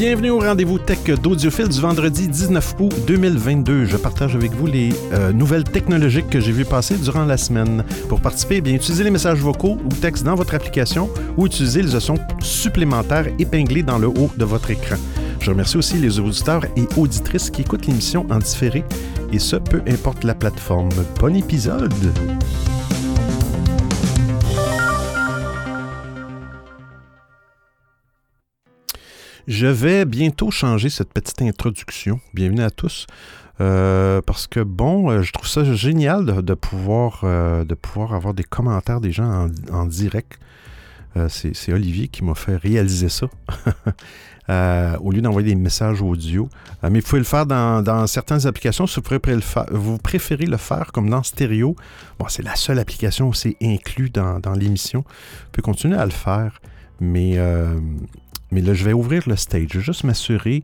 Bienvenue au rendez-vous tech d'Audiophile du vendredi 19 août 2022. Je partage avec vous les euh, nouvelles technologiques que j'ai vues passer durant la semaine. Pour participer, eh bien, utilisez les messages vocaux ou textes dans votre application ou utilisez les options supplémentaires épinglées dans le haut de votre écran. Je remercie aussi les auditeurs et auditrices qui écoutent l'émission en différé, et ce, peu importe la plateforme. Bon épisode! Je vais bientôt changer cette petite introduction. Bienvenue à tous. Euh, parce que bon, euh, je trouve ça génial de, pouvoir, euh, de pouvoir avoir des commentaires des gens en, direct. c'est Olivier qui m'a fait réaliser ça. au lieu d'envoyer des messages audio. mais vous pouvez le faire dans, certaines applications. Si vous préférez, le faire, vous préférez le faire comme dans stéréo, bon, c'est la seule application où c'est inclus dans, dans l'émission. Vous pouvez continuer à le faire. Mais mais là, je vais ouvrir le stage. Je vais juste m'assurer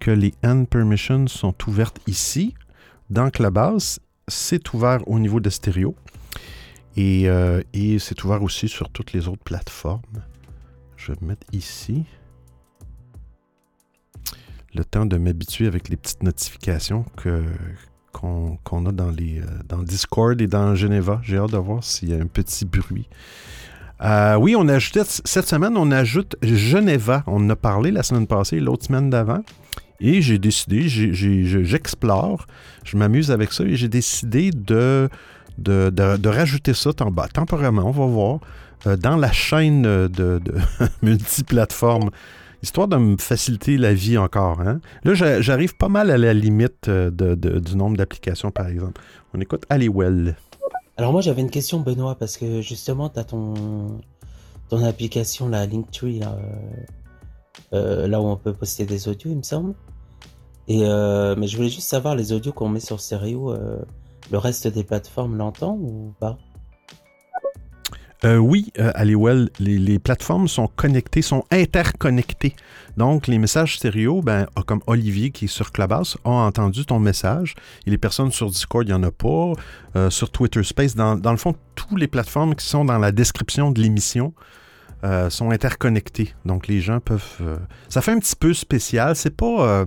que les end permissions sont ouvertes ici. Dans Clubhouse, c'est ouvert au niveau de stéréo. Et, euh, et c'est ouvert aussi sur toutes les autres plateformes. Je vais me mettre ici. Le temps de m'habituer avec les petites notifications qu'on, a dans, les, euh, dans Discord et dans Geneva. J'ai hâte de voir s'il y a un petit bruit. Euh, oui, on a ajouté cette semaine, on ajoute Geneva. On en a parlé la semaine passée, l'autre semaine d'avant. Et j'ai décidé, j'explore, je m'amuse avec ça et j'ai décidé de, de, rajouter ça temporairement, on va voir, euh, dans la chaîne de, de multiplateforme, histoire de me faciliter la vie encore. Hein. Là, j'arrive pas mal à la limite euh, du nombre d'applications, par exemple. On écoute Aliwell. Alors moi j'avais une question Benoît parce que justement tu as ton ton application la Linktree là, euh, euh, là où on peut poster des audios il me semble. Et euh, mais je voulais juste savoir les audios qu'on met sur stéréo le reste des plateformes l'entend ou pas? Euh, oui, euh, Aliwell, les, plateformes sont connectées, sont interconnectées. Donc, les messages stéréo, ben, comme Olivier qui est sur Clubhouse, a entendu ton message. Et les personnes sur Discord, il n'y en a pas. Euh, sur Twitter Space, dans, dans, le fond, toutes les plateformes qui sont dans la description de l'émission sont interconnectées. Donc, les gens peuvent... ça fait un petit peu spécial. C'est pas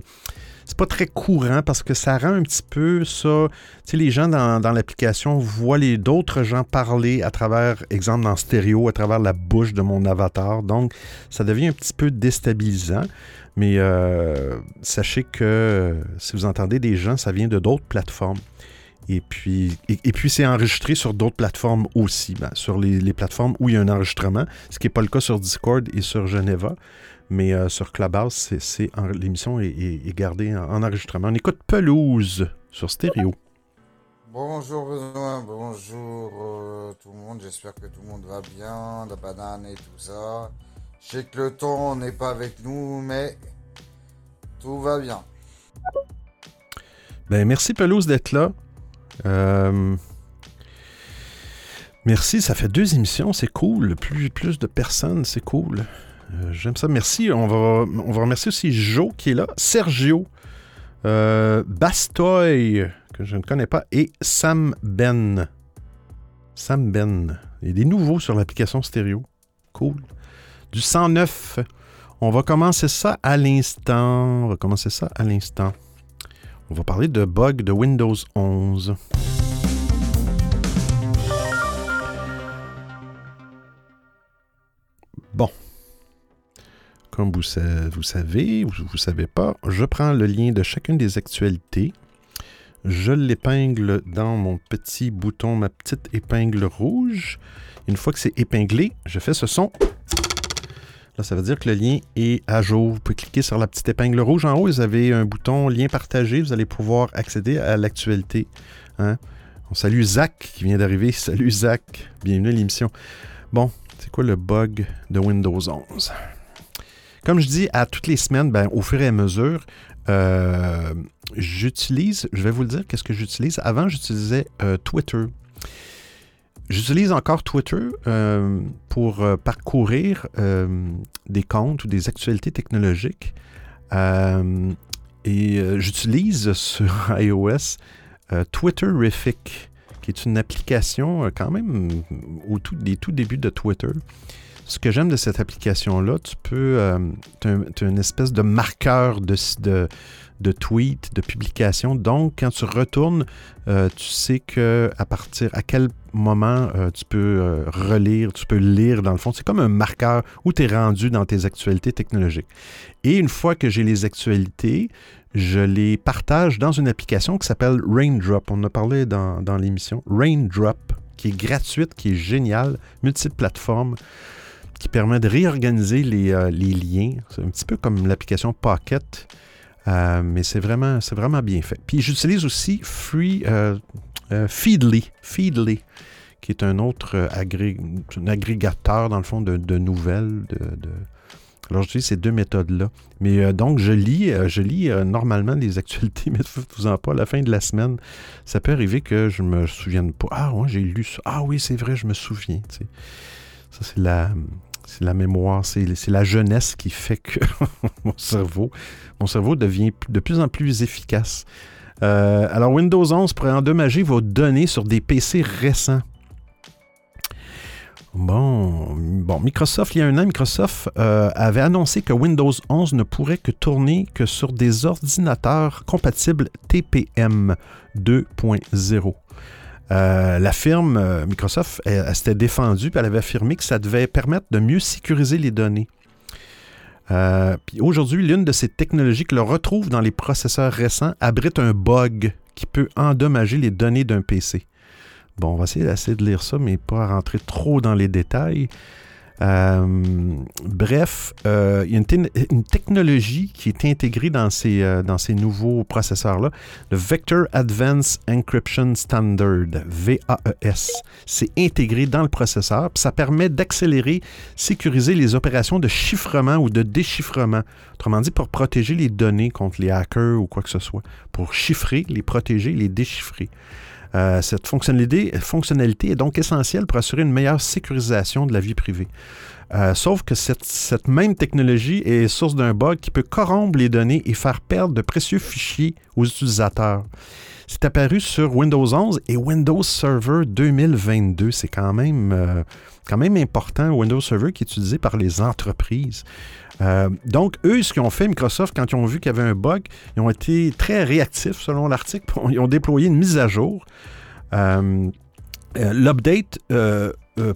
c'est pas très courant parce que ça rend un petit peu ça. Tu sais, les gens dans, l'application voient les d'autres gens parler à travers, exemple, dans stéréo, à travers la bouche de mon avatar. Donc, ça devient un petit peu déstabilisant. Mais euh, sachez que si vous entendez des gens, ça vient de d'autres plateformes. Et puis, et, puis c'est enregistré sur d'autres plateformes aussi, ben, sur les, les, plateformes où il y a un enregistrement, ce qui n'est pas le cas sur Discord et sur Geneva. Mais euh, sur Clubhouse, c'est, l'émission est, gardée en, enregistrement. On écoute Pelouse sur stéréo. Bonjour Benoît, bonjour euh, tout le monde, j'espère que tout le monde va bien, la banane et tout ça. Je sais que le temps n'est pas avec nous, mais tout va bien. Ben, merci Pelouse d'être là. Euh, merci, ça fait deux émissions, c'est cool. Plus, plus de personnes, c'est cool. Euh, j'aime ça. Merci. On va, remercier aussi Joe qui est là, Sergio, euh, Bastoy, que je ne connais pas, et Sam Ben. Sam Ben. Il y a des nouveaux sur l'application stéréo. Cool. Du 109. On va commencer ça à l'instant. On va commencer ça à l'instant. On va parler de bug de Windows 11. Bon. Comme vous, savez, ou vous ne savez pas, je prends le lien de chacune des actualités. Je l'épingle dans mon petit bouton, ma petite épingle rouge. Une fois que c'est épinglé, je fais ce son. Là, ça veut dire que le lien est à jour. Vous pouvez cliquer sur la petite épingle rouge en haut. Vous avez un bouton lien partagé. Vous allez pouvoir accéder à l'actualité. Hein. On salue Zach qui vient d'arriver. Salut Zach. Bienvenue à l'émission. Bon, c'est quoi le bug de Windows 11? Comme je dis à toutes les semaines, ben, au fur et à mesure, euh, j'utilise, je vais vous le dire, qu'est-ce que j'utilise? Avant, j'utilisais euh, Twitter. J'utilise encore Twitter euh, pour parcourir des comptes ou des actualités technologiques. et j'utilise sur iOS Twitterific, qui est une application quand même au tout, des tout débuts de Twitter ce que j'aime de cette application-là, tu peux. tu as, une espèce de marqueur de, de, tweets, de publications. Donc, quand tu retournes, euh, tu sais que à partir à quel moment euh, tu peux euh, relire, tu peux lire dans le fond. C'est comme un marqueur où tu es rendu dans tes actualités technologiques. Et une fois que j'ai les actualités, je les partage dans une application qui s'appelle Raindrop. On a parlé dans, dans l'émission. Raindrop, qui est gratuite, qui est géniale, multiplateforme qui permet de réorganiser les, les liens. C'est un petit peu comme l'application Pocket, euh, mais c'est vraiment, vraiment bien fait. Puis j'utilise aussi Free euh, euh, Feedly, Feedly, qui est un autre agrégateur, dans le fond, de, nouvelles. De, Alors j'utilise ces deux méthodes-là. Mais donc, je lis, je lis normalement les actualités, mais vous en pas, à la fin de la semaine, ça peut arriver que je me souvienne pas. Ah, ouais, j'ai lu ça. Ah oui, c'est vrai, je me souviens. Ça, c'est la, c'est la mémoire, c'est la jeunesse qui fait que mon cerveau, mon cerveau devient de plus en plus efficace. Euh, alors Windows 11 pourrait endommager vos données sur des PC récents. Bon, bon, Microsoft, il y a un an, Microsoft euh, avait annoncé que Windows 11 ne pourrait que tourner que sur des ordinateurs compatibles TPM 2.0. Euh, la firme euh, Microsoft, s'était défendue, puis elle avait affirmé que ça devait permettre de mieux sécuriser les données. Euh, aujourd'hui, l'une de ces technologies que l'on retrouve dans les processeurs récents abrite un bug qui peut endommager les données d'un PC. Bon, on va essayer de lire ça, mais pas rentrer trop dans les détails. Euh, bref, euh, il y a une, technologie qui est intégrée dans ces, euh, dans ces nouveaux processeurs-là, le Vector Advanced Encryption Standard, VAES. C'est intégré dans le processeur, ça permet d'accélérer, sécuriser les opérations de chiffrement ou de déchiffrement. Autrement dit, pour protéger les données contre les hackers ou quoi que ce soit. Pour chiffrer, les protéger, les déchiffrer. Euh, cette fonctionnalité, est donc essentielle pour assurer une meilleure sécurisation de la vie privée. Euh, sauf que cette, même technologie est source d'un bug qui peut corrompre les données et faire perdre de précieux fichiers aux utilisateurs. C'est apparu sur Windows 11 et Windows Server 2022. C'est euh, quand même important, Windows Server qui est utilisé par les entreprises. Euh, donc, eux, ce qu'ils ont fait, Microsoft, quand ils ont vu qu'il y avait un bug, ils ont été très réactifs, selon l'article. Ils ont déployé une mise à jour. Euh, euh, l'update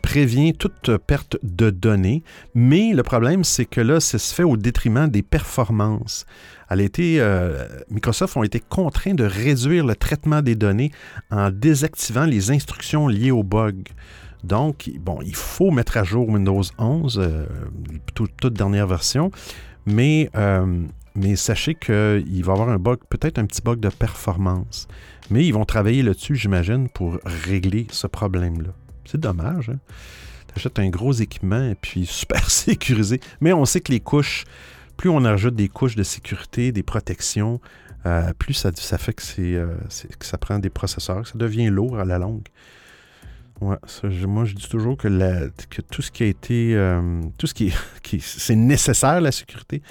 prévient toute perte de données, mais le problème, c'est que là, ça se fait au détriment des performances. Elle a Microsoft ont été contraints de réduire le traitement des données en désactivant les instructions liées au bug. Donc, bon, il faut mettre à jour Windows 11, euh, toute, dernière version, mais, euh, sachez qu'il va y avoir un bug, peut-être un petit bug de performance. Mais ils vont travailler là-dessus, j'imagine, pour régler ce problème-là. C'est dommage. Hein? Tu achètes un gros équipement et puis super sécurisé. Mais on sait que les couches, plus on ajoute des couches de sécurité, des protections, euh, plus ça, fait que, que ça prend des processeurs, ça devient lourd à la longue. Ouais, moi je dis toujours que, tout ce qui a été. Euh, tout ce qui, qui c'est nécessaire, la sécurité.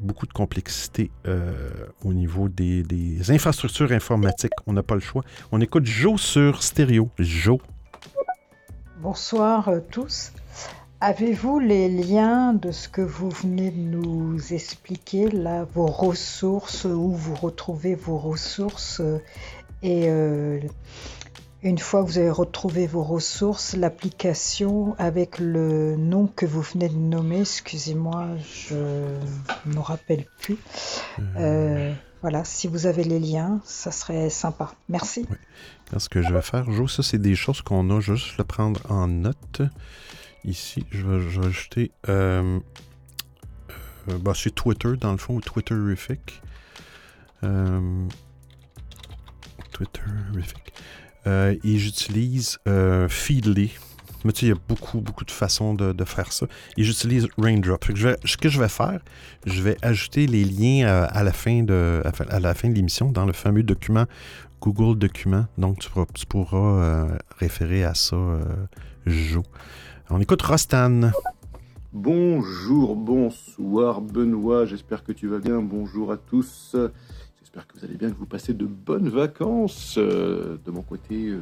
Beaucoup de complexité euh, au niveau des, infrastructures informatiques. On n'a pas le choix. On écoute Joe sur stéréo. Joe. Bonsoir euh, tous. Avez-vous les liens de ce que vous venez de nous expliquer, là, vos ressources, où vous retrouvez vos ressources et une fois que vous avez retrouvé vos ressources, l'application avec le nom que vous venez de nommer, excusez-moi, je ne me rappelle plus. Euh. Euh, voilà, si vous avez les liens, ça serait sympa. Merci. Ce que je vais faire, Jo, ça c'est des choses qu'on a, juste le prendre en note. Ici, je vais, ajouter euh, bah, c'est Twitter dans le fond, ou Twitterific. Twitterific. Euh, et j'utilise euh, Feedly. Mais tu sais, il y a beaucoup, beaucoup de façons de, faire ça. Et j'utilise Raindrop. ce que je vais faire, je vais ajouter les liens euh, à, la fin de, à la fin de l'émission dans le fameux document Google Documents. Donc, tu pourras, référer à ça, Jo. On écoute Rostan. Bonjour, bonsoir Benoît, j'espère que tu vas bien. Bonjour à tous J'espère que vous allez bien, que vous passez de bonnes vacances. Euh, de mon côté, euh,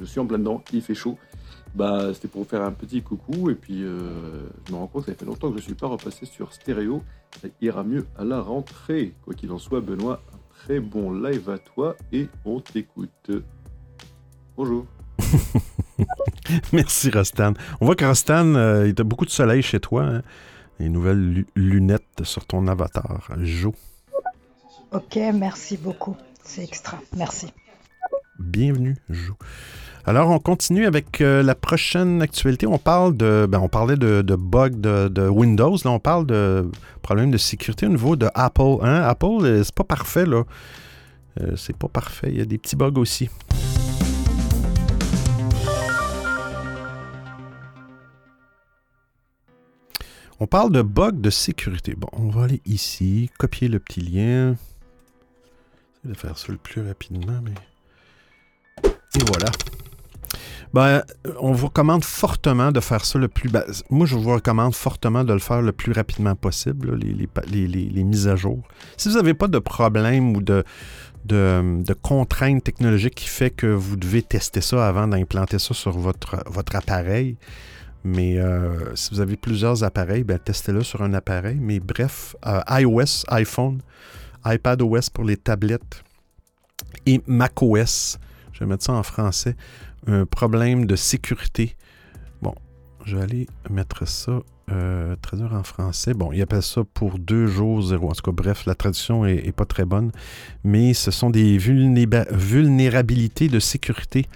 je suis en plein dedans, il fait chaud. Bah, c'était pour vous faire un petit coucou et puis je me rends compte, ça fait longtemps que je ne suis pas repassé sur stéréo. Ça ira mieux à la rentrée. Quoi qu'il en soit, Benoît, un très bon live à toi et on t'écoute. Bonjour. Merci Rostan. On voit que Rostan, il y a beaucoup de soleil chez toi. Hein les nouvelles lunettes sur ton avatar, Jo. Ok, merci beaucoup. C'est extra. Merci. Bienvenue, Jo. Alors, on continue avec euh, la prochaine actualité. On parle de, ben, on parlait de, de bugs de, Windows. Là, on parle de problèmes de sécurité au niveau de Apple. Hein? Apple, euh, c'est pas parfait là. Euh, c'est pas parfait. Il y a des petits bugs aussi. On parle de bugs de sécurité. Bon, on va aller ici, copier le petit lien. Vais faire ça le plus rapidement, mais... Et voilà. Ben, on vous recommande fortement de faire ça le plus... Ben, moi, je vous recommande fortement de le faire le plus rapidement possible, les, mises à jour. Si vous n'avez pas de problème ou de, de, de, contraintes technologiques qui fait que vous devez tester ça avant d'implanter ça sur votre, votre appareil, mais euh, si vous avez plusieurs appareils, ben, testez-le sur un appareil. Mais bref, euh, iOS, iPhone, iPadOS pour les tablettes et macOS, je vais mettre ça en français, un problème de sécurité. Bon, je vais aller mettre ça, euh, traduire en français. Bon, il appelle ça pour deux jours zéro. En tout cas, bref, la traduction est, pas très bonne. Mais ce sont des vulnérabilités de sécurité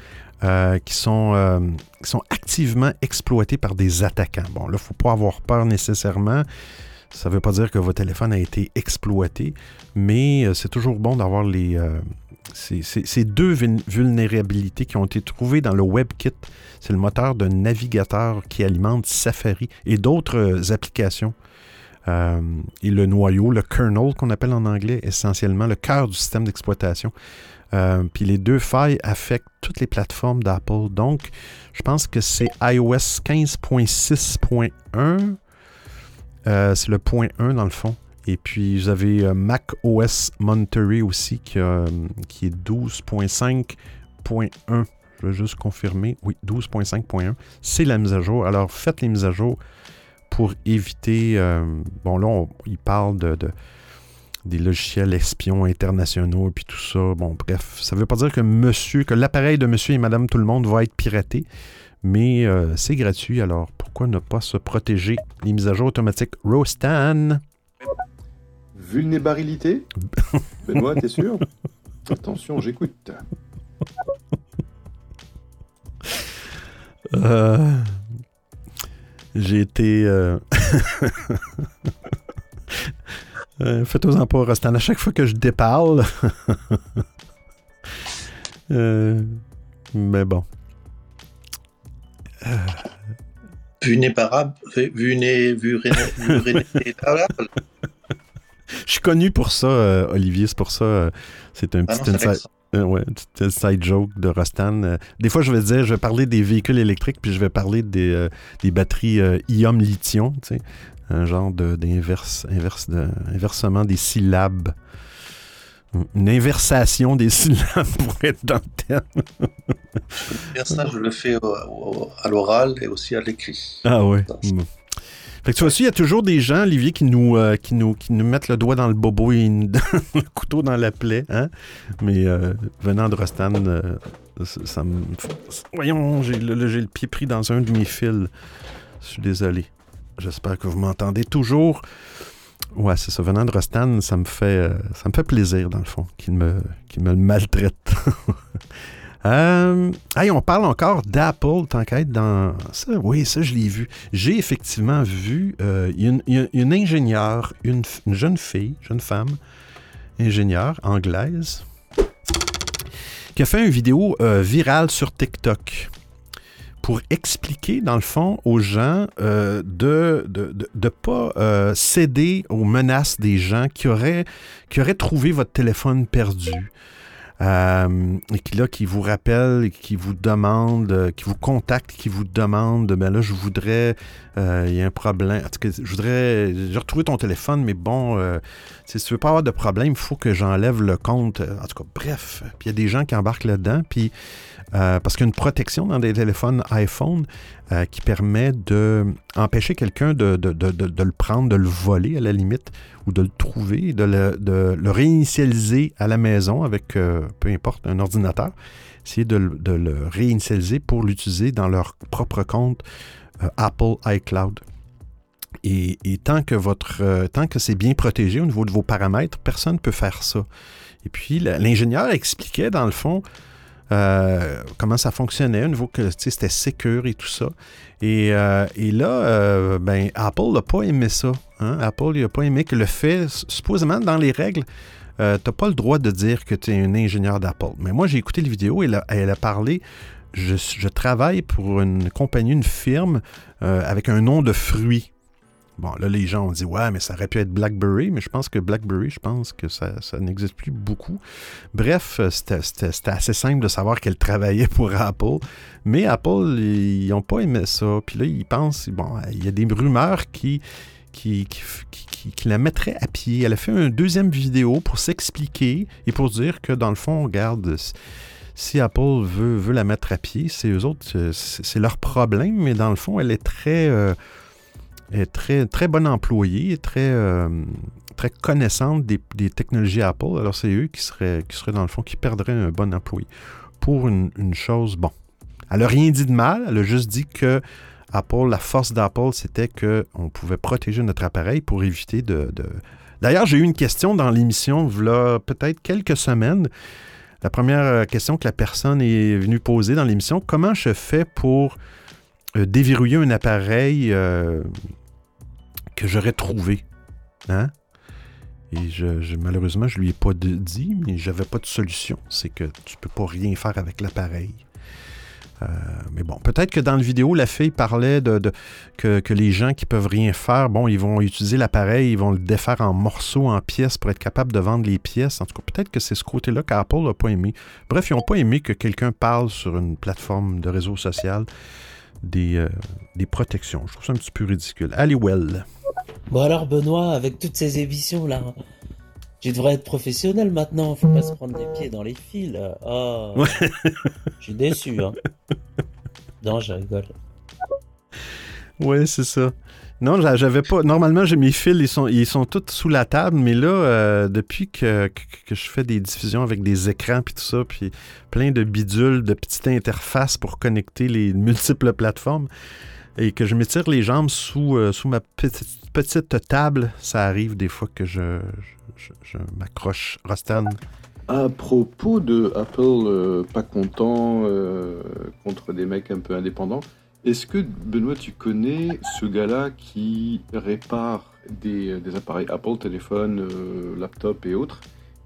euh, qui, sont, euh, qui sont activement exploités par des attaquants. Bon, là, il ne faut pas avoir peur nécessairement. Ça ne veut pas dire que votre téléphone a été exploité, mais euh, c'est toujours bon d'avoir les, ces, deux vulnérabilités qui ont été trouvées dans le WebKit. C'est le moteur de navigateur qui alimente Safari et d'autres applications. et le noyau, le kernel qu'on appelle en anglais essentiellement, le cœur du système d'exploitation. Euh, puis les deux failles affectent toutes les plateformes d'Apple. Donc, je pense que c'est iOS 15.6.1. Euh, c'est le point 1 dans le fond. Et puis, vous avez euh, Mac OS Monterey aussi qui, est 12.5.1. Je vais juste confirmer. Oui, 12.5.1. C'est la mise à jour. Alors, faites les mises à jour pour éviter. bon, là, il parle de des logiciels espions internationaux et puis tout ça. Bon, bref, ça ne veut pas dire que monsieur, que l'appareil de monsieur et madame tout le monde va être piraté, mais euh, c'est gratuit, alors pourquoi ne pas se protéger? Les mises à jour automatiques Rostan? Vulnérabilité? Benoît, t'es sûr? Attention, j'écoute. Euh, j'ai été... Euh, Euh, faites-en pas, Rostan. À chaque fois que je déparle. euh, mais bon. Euh... Vulnérable. Je suis connu pour ça, euh, Olivier. C'est pour ça. Euh, c'est un ah petit inside, ouais, side joke de Rostan. des fois, je vais dire, je vais parler des véhicules électriques, puis je vais parler des, des batteries ion-lithium. Tu sais un genre d'inverse, inverse, inversement des syllabes. Une inversation des syllabes pour être dans le terme. ça, je le fais à l'oral et aussi à l'écrit. Ah ouais. Fait que tu vois il y a toujours des gens, Olivier, qui nous, euh, qui nous, qui nous mettent le doigt dans le bobo et le couteau dans la plaie. Hein? Mais euh, venant de Rostan, euh, ça, me. Voyons, j'ai le, le pied pris dans un de mes fils. Je suis désolé. J'espère que vous m'entendez toujours. Ouais, c'est ça. Venant de Rostan, ça me fait, euh, ça me fait plaisir, dans le fond, qu'il me, me maltraite. euh, on parle encore d'Apple, tant qu'à être dans ça. Oui, ça, je l'ai vu. J'ai effectivement vu euh, une, une, ingénieure, une, jeune fille, jeune femme, ingénieure anglaise, qui a fait une vidéo euh, virale sur TikTok pour expliquer, dans le fond, aux gens euh, de ne pas euh, céder aux menaces des gens qui auraient, qui auraient trouvé votre téléphone perdu. euh, et qui, là, qui vous rappelle, qui vous demande, qui vous contacte, qui vous demande, ben là, je voudrais, il y a un problème, en tout cas, je voudrais, j'ai retrouvé ton téléphone, mais bon, si tu veux pas avoir de problème, il faut que j'enlève le compte. En tout cas, bref, puis il y a des gens qui embarquent là-dedans, puis parce qu'il y a une protection dans des téléphones iPhone qui permet d'empêcher quelqu'un de, le prendre, de le voler à la limite, ou de le trouver, de le, réinitialiser à la maison avec, euh, peu importe, un ordinateur. Essayer de, le réinitialiser pour l'utiliser dans leur propre compte euh, Apple iCloud. Et, tant que votre euh, tant que c'est bien protégé au niveau de vos paramètres, personne ne peut faire ça. Et puis l'ingénieur expliquait dans le fond euh, comment ça fonctionnait, au niveau que c'était sécure et tout ça. Et, euh, là, euh, ben, Apple n'a pas aimé ça. Hein. Apple n'a pas aimé que le fait, supposément dans les règles, tu n'as pas le droit de dire que tu es un ingénieur d'Apple. Mais moi, j'ai écouté la vidéo et elle a parlé je, je, travaille pour une compagnie, une firme avec un nom de fruit. Bon, là, les gens ont dit, ouais, mais ça aurait pu être BlackBerry, mais je pense que BlackBerry, je pense que ça, n'existe plus beaucoup. Bref, c'était assez simple de savoir qu'elle travaillait pour Apple, mais Apple, ils n'ont pas aimé ça. Puis là, ils pensent, bon, il y a des rumeurs qui, qui, qui, la mettraient à pied. Elle a fait une deuxième vidéo pour s'expliquer et pour dire que, dans le fond, regarde, si Apple veut, la mettre à pied, c'est eux autres, c'est leur problème, mais dans le fond, elle est très... Euh, est très, très bonne employée, très, euh, très connaissante des, technologies Apple. Alors, c'est eux qui seraient, qui seraient, dans le fond, qui perdraient un bon employé. Pour une, chose, bon. Elle n'a rien dit de mal, elle a juste dit que Apple, la force d'Apple, c'était qu'on pouvait protéger notre appareil pour éviter de. D'ailleurs, j'ai eu une question dans l'émission, voilà peut-être quelques semaines. La première euh, question que la personne est venue poser dans l'émission, comment je fais pour euh, déverrouiller un appareil que j'aurais trouvé. Hein? Et je, malheureusement, je lui ai pas dit, mais j'avais pas de solution. C'est que tu peux pas rien faire avec l'appareil. Euh, mais bon, peut-être que dans la vidéo, la fille parlait de, que, les gens qui peuvent rien faire, bon, ils vont utiliser l'appareil, ils vont le défaire en morceaux, en pièces pour être capable de vendre les pièces. En tout cas, peut-être que c'est ce côté-là qu'Apple n'a pas aimé. Bref, ils n'ont pas aimé que quelqu'un parle sur une plateforme de réseau social des, euh, des protections. Je trouve ça un petit peu ridicule. Allez, well. Bon alors Benoît, avec toutes ces émissions là, tu devrais être professionnel maintenant, faut pas se prendre les pieds dans les fils. Oh, je suis déçu. Hein. Non, je rigole. Ouais, c'est ça. Non, j'avais pas. Normalement, j'ai mes fils, ils sont, ils sont tous sous la table, mais là, euh, depuis que, que, je fais des diffusions avec des écrans puis tout ça, puis plein de bidules, de petites interfaces pour connecter les multiples plateformes, et que je m'étire les jambes sous, euh, sous ma petite, petite, table, ça arrive des fois que je, je, m'accroche. Rostan? À propos de Apple euh, pas content contre des mecs un peu indépendants, est-ce que Benoît, tu connais ce gars-là qui répare des, des appareils Apple, téléphone, laptop et autres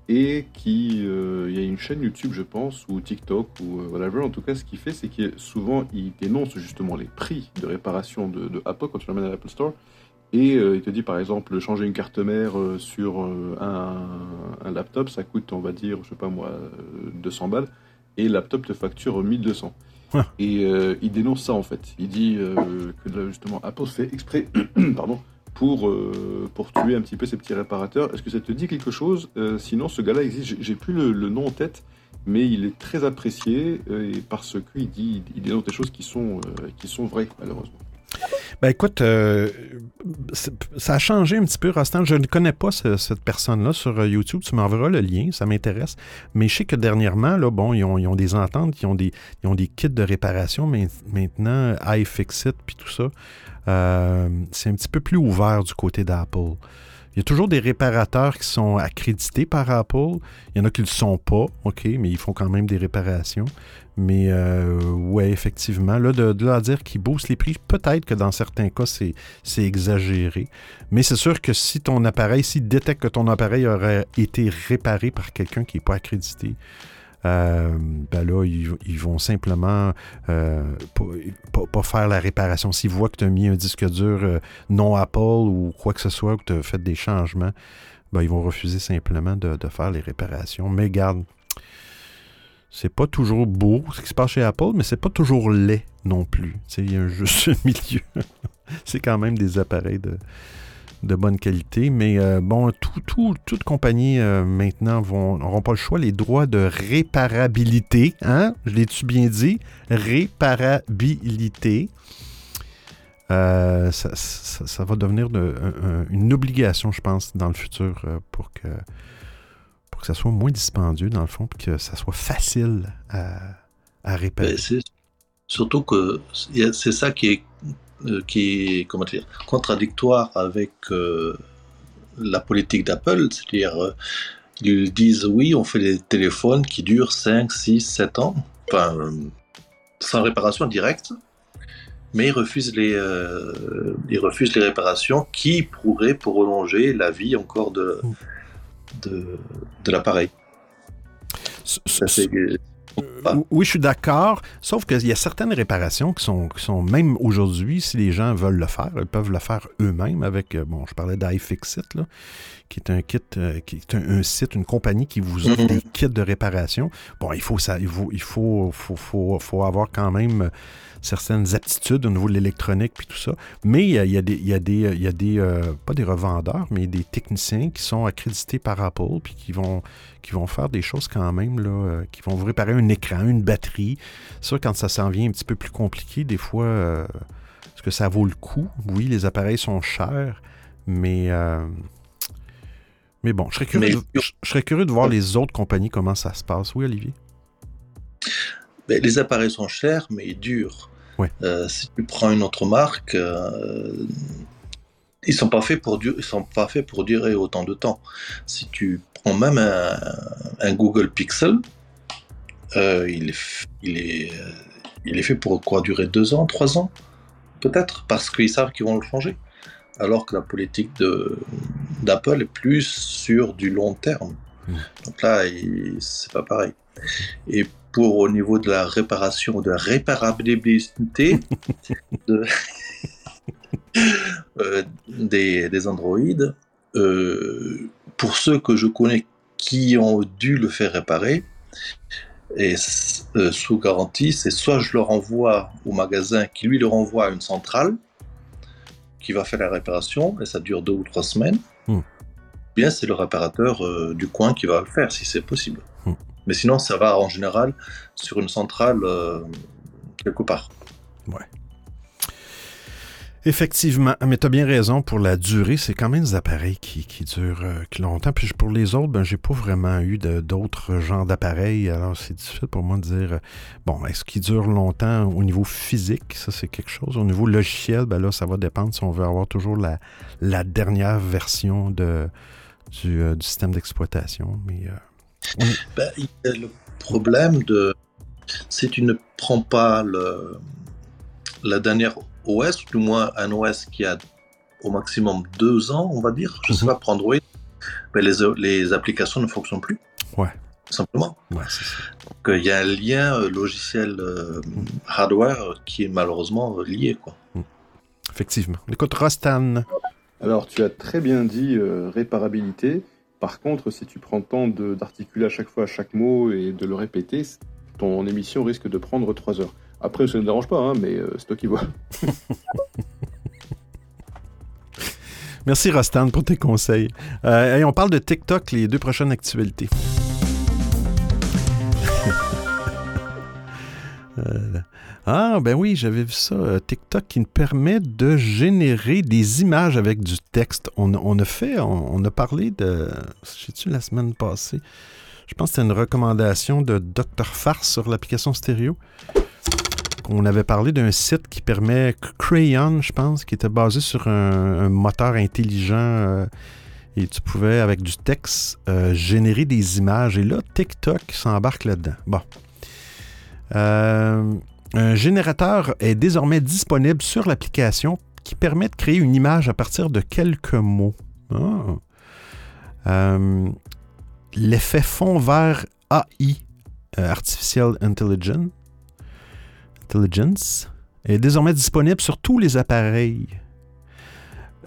et qui euh, il y a une chaîne YouTube je pense ou TikTok ou euh, whatever. En tout cas ce qu'il fait c'est que souvent il dénonce justement les prix de réparation de, Apple quand tu l'amènes à l'Apple Store. Et euh, il te dit par exemple changer une carte mère sur un, laptop ça coûte on va dire je sais pas moi 200 balles et laptop te facture 1200 et il dénonce ça en fait il dit que justement Apple fait exprès pardon pour, euh, pour tuer un petit peu ces petits réparateurs. Est-ce que ça te dit quelque chose? Euh, Sinon, ce gars-là existe. J'ai plus le, nom en tête, mais il est très apprécié euh, et parce qu'il dit, il dénonce des choses qui sont, qui sont vraies, malheureusement. Ben écoute, ça a changé un petit peu, Rostand. Je ne connais pas cette personne-là sur YouTube. Tu m'enverras le lien, ça m'intéresse. Mais je sais que dernièrement, bon, ils ont, des ententes, ils ont des, ils ont des kits de réparation mais maintenant, iFixit puis tout ça. Euh, c'est un petit peu plus ouvert du côté d'Apple. Il y a toujours des réparateurs qui sont accrédités par Apple. Il y en a qui ne le sont pas, OK, mais ils font quand même des réparations. Mais euh, ouais, effectivement, là, de, de dire qu'ils boostent les prix, peut-être que dans certains cas, c'est exagéré. Mais c'est sûr que si ton appareil, s'il détecte que ton appareil aurait été réparé par quelqu'un qui n'est pas accrédité, euh, ben là, ils, vont simplement euh, pas, faire la réparation. S'ils voient que tu as mis un disque dur euh, non Apple ou quoi que ce soit, que tu as fait des changements, ben, ils vont refuser simplement de, faire les réparations. Mais garde, C'est pas toujours beau ce qui se passe chez Apple, mais c'est pas toujours laid non plus. Il y a un milieu. c'est quand même des appareils de, bonne qualité. Mais euh, bon, tout, tout, toute compagnie euh, maintenant n'auront pas le choix. Les droits de réparabilité, hein? Je l'ai-tu bien dit? Réparabilité. Euh, ça, va devenir une obligation, je pense, dans le futur pour que, que ça soit moins dispendieux, dans le fond, que ça soit facile à, à réparer. Ben, surtout que c'est ça qui est euh, qui est comment dire, contradictoire avec euh, la politique d'Apple, c'est-à-dire euh, ils disent oui, on fait des téléphones qui durent 5, 6, 7 ans, enfin, sans réparation directe, mais ils refusent les, ils refusent les réparations qui pourraient prolonger la vie encore de, de, de l'appareil. Euh, oui, je suis d'accord. Sauf qu'il y a certaines réparations qui sont, qui sont même aujourd'hui, si les gens veulent le faire, ils peuvent le faire eux-mêmes avec, euh, bon, je parlais d'iFixit, là, qui est un kit, euh, qui est un, site, une compagnie qui vous offre mhm. des kits de réparation. Bon, il faut ça, il faut, il faut, faut, faut avoir quand même certaines aptitudes au niveau de l'électronique puis tout ça. Mais il y a, des, il y a des, il y a des euh, pas des revendeurs, mais des techniciens qui sont accrédités par Apple puis qui vont, qui vont faire des choses quand même, là, euh, qui vont vous réparer un écran, une batterie. Ça, quand ça s'en vient un petit peu plus compliqué, des fois, euh, est-ce que ça vaut le coup? Oui, les appareils sont chers, mais... mais bon, je serais, curieux de, je serais curieux de voir les autres compagnies, comment ça se passe. Oui, Olivier? Ben, les appareils sont chers, mais ils durent. Euh, si tu prends une autre marque, euh, ils sont pas faits pour ils sont pas faits pour durer autant de temps. Si tu prends même un, Google Pixel, euh, il, est, il, est, il est fait pour quoi durer deux ans, trois ans, peut-être, parce qu'ils savent qu'ils vont le changer. Alors que la politique d'Apple est plus sur du long terme. Mmh. Donc là, c'est pas pareil. Et pour au niveau de la réparation, de la réparabilité euh, des, des androïdes, euh, pour ceux que je connais qui ont dû le faire réparer, et euh, sous garantie, c'est soit je le renvoie au magasin qui lui le renvoie à une centrale qui va faire la réparation, et ça dure deux ou trois semaines, hmm. bien c'est le réparateur du coin qui va le faire si c'est possible. Mais sinon, ça va en général sur une centrale euh, quelque part. Ouais. Effectivement, mais tu as bien raison pour la durée, c'est quand même des appareils qui, qui durent euh, longtemps. Puis pour les autres, ben, j'ai pas vraiment eu d'autres genres d'appareils. Alors c'est difficile pour moi de dire, euh, bon, est-ce qu'ils durent longtemps au niveau physique? Ça, c'est quelque chose. Au niveau logiciel, ben là, ça va dépendre si on veut avoir toujours la, dernière version du système d'exploitation. Mais ben, le problème de. Si tu ne prends pas le, la dernière OS, du moins un OS qui a au maximum deux ans, on va dire, je ne sais mhm. pas, pour Android, ben, les, les, applications ne fonctionnent plus. Ouais. Simplement. Ouais, ça. Donc il y a un lien euh, logiciel euh, mhm. hardware qui est malheureusement lié. Quoi. Mhm. Effectivement. Écoute, Rostan. Alors, tu as très bien dit euh, réparabilité. Par contre, si tu prends le temps d'articuler à chaque fois chaque mot et de le répéter, ton émission risque de prendre 3 heures. Après, ça ne dérange pas, hein, mais euh, c'est toi qui vois. Merci Rostan pour tes conseils. Euh, et on parle de TikTok, les deux prochaines actualités. euh, ah, ben oui, j'avais vu ça. Euh, TikTok qui permet de générer des images avec du texte. On, a fait, on, a parlé de. Sais-tu la semaine passée? Je pense que c'était une recommandation de Dr. Farce sur l'application stéréo. On avait parlé d'un site qui permet Crayon, je pense, qui était basé sur un, moteur intelligent. Euh, et tu pouvais, avec du texte, euh, générer des images. Et là, TikTok s'embarque là-dedans. Bon. Euh, un générateur est désormais disponible sur l'application qui permet de créer une image à partir de quelques mots. Ah. Euh, l'effet fond vert AI, euh, Artificial Intelligence, est désormais disponible sur tous les appareils.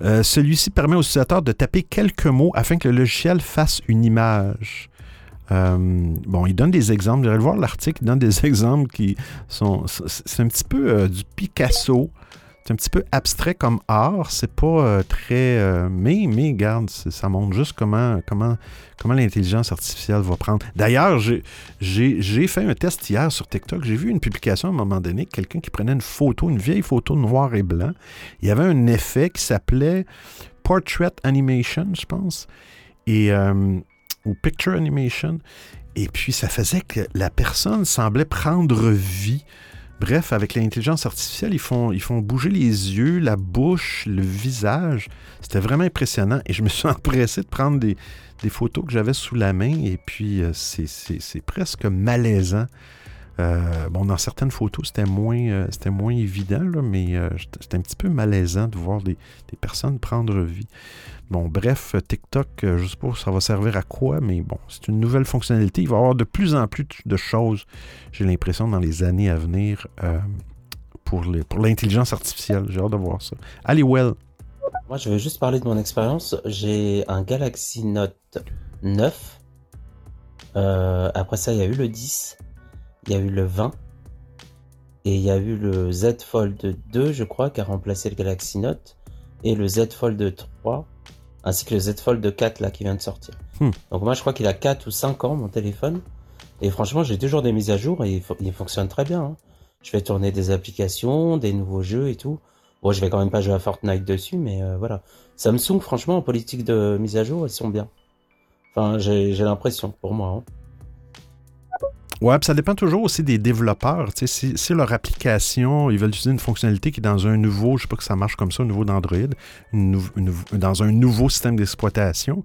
Euh, celui-ci permet aux utilisateurs de taper quelques mots afin que le logiciel fasse une image. Bon, il donne des exemples. Vous allez voir l'article, il donne des exemples qui sont. C'est un petit peu du Picasso. C'est un petit peu abstrait comme art. C'est pas très. mais, mais, regarde, ça montre juste comment, comment, comment l'intelligence artificielle va prendre. D'ailleurs, j'ai fait un test hier sur TikTok. J'ai vu une publication à un moment donné, quelqu'un qui prenait une photo, une vieille photo noir et blanc. Il y avait un effet qui s'appelait Portrait Animation, je pense, et, euh, ou Picture Animation. Et puis, ça faisait que la personne semblait prendre vie. Bref, avec l'intelligence artificielle, ils font, ils font bouger les yeux, la bouche, le visage. C'était vraiment impressionnant. Et je me suis empressé de prendre des, des photos que j'avais sous la main et puis euh, c'est presque malaisant. Euh, bon, dans certaines photos, c'était moins, euh, c'était moins évident, mais c'était un petit peu malaisant de voir des, personnes prendre vie. Bon, bref, TikTok, je ne sais pas ça va servir à quoi, mais bon, c'est une nouvelle fonctionnalité. Il va y avoir de plus en plus de choses, j'ai l'impression, dans les années à venir pour l'intelligence artificielle. J'ai hâte de voir ça. Allez, well. Moi, je vais juste parler de mon expérience. J'ai un Galaxy Note 9. Euh, après ça, il y a eu le 10. Il y a eu le 20. Et il y a eu le Z Fold 2, je crois, qui a remplacé le Galaxy Note. Et le Z Fold 3. Ainsi que le Z Fold 4, là, qui vient de sortir. Hmm. Donc moi, je crois qu'il a 4 ou 5 ans, mon téléphone. Et franchement, j'ai toujours des mises à jour et il, fonctionne très bien. Hein. Je fais tourner des applications, des nouveaux jeux et tout. Bon, je vais quand même pas jouer à Fortnite dessus, mais euh, voilà. Samsung, franchement, en politique de mise à jour, ils sont bien. Enfin, j'ai l'impression, pour moi. Hein. Ouais, puis ça dépend toujours aussi des développeurs. Si, si, leur application, ils veulent utiliser une fonctionnalité qui est dans un nouveau, je sais pas que ça marche comme ça au niveau d'Android, dans un nouveau système d'exploitation,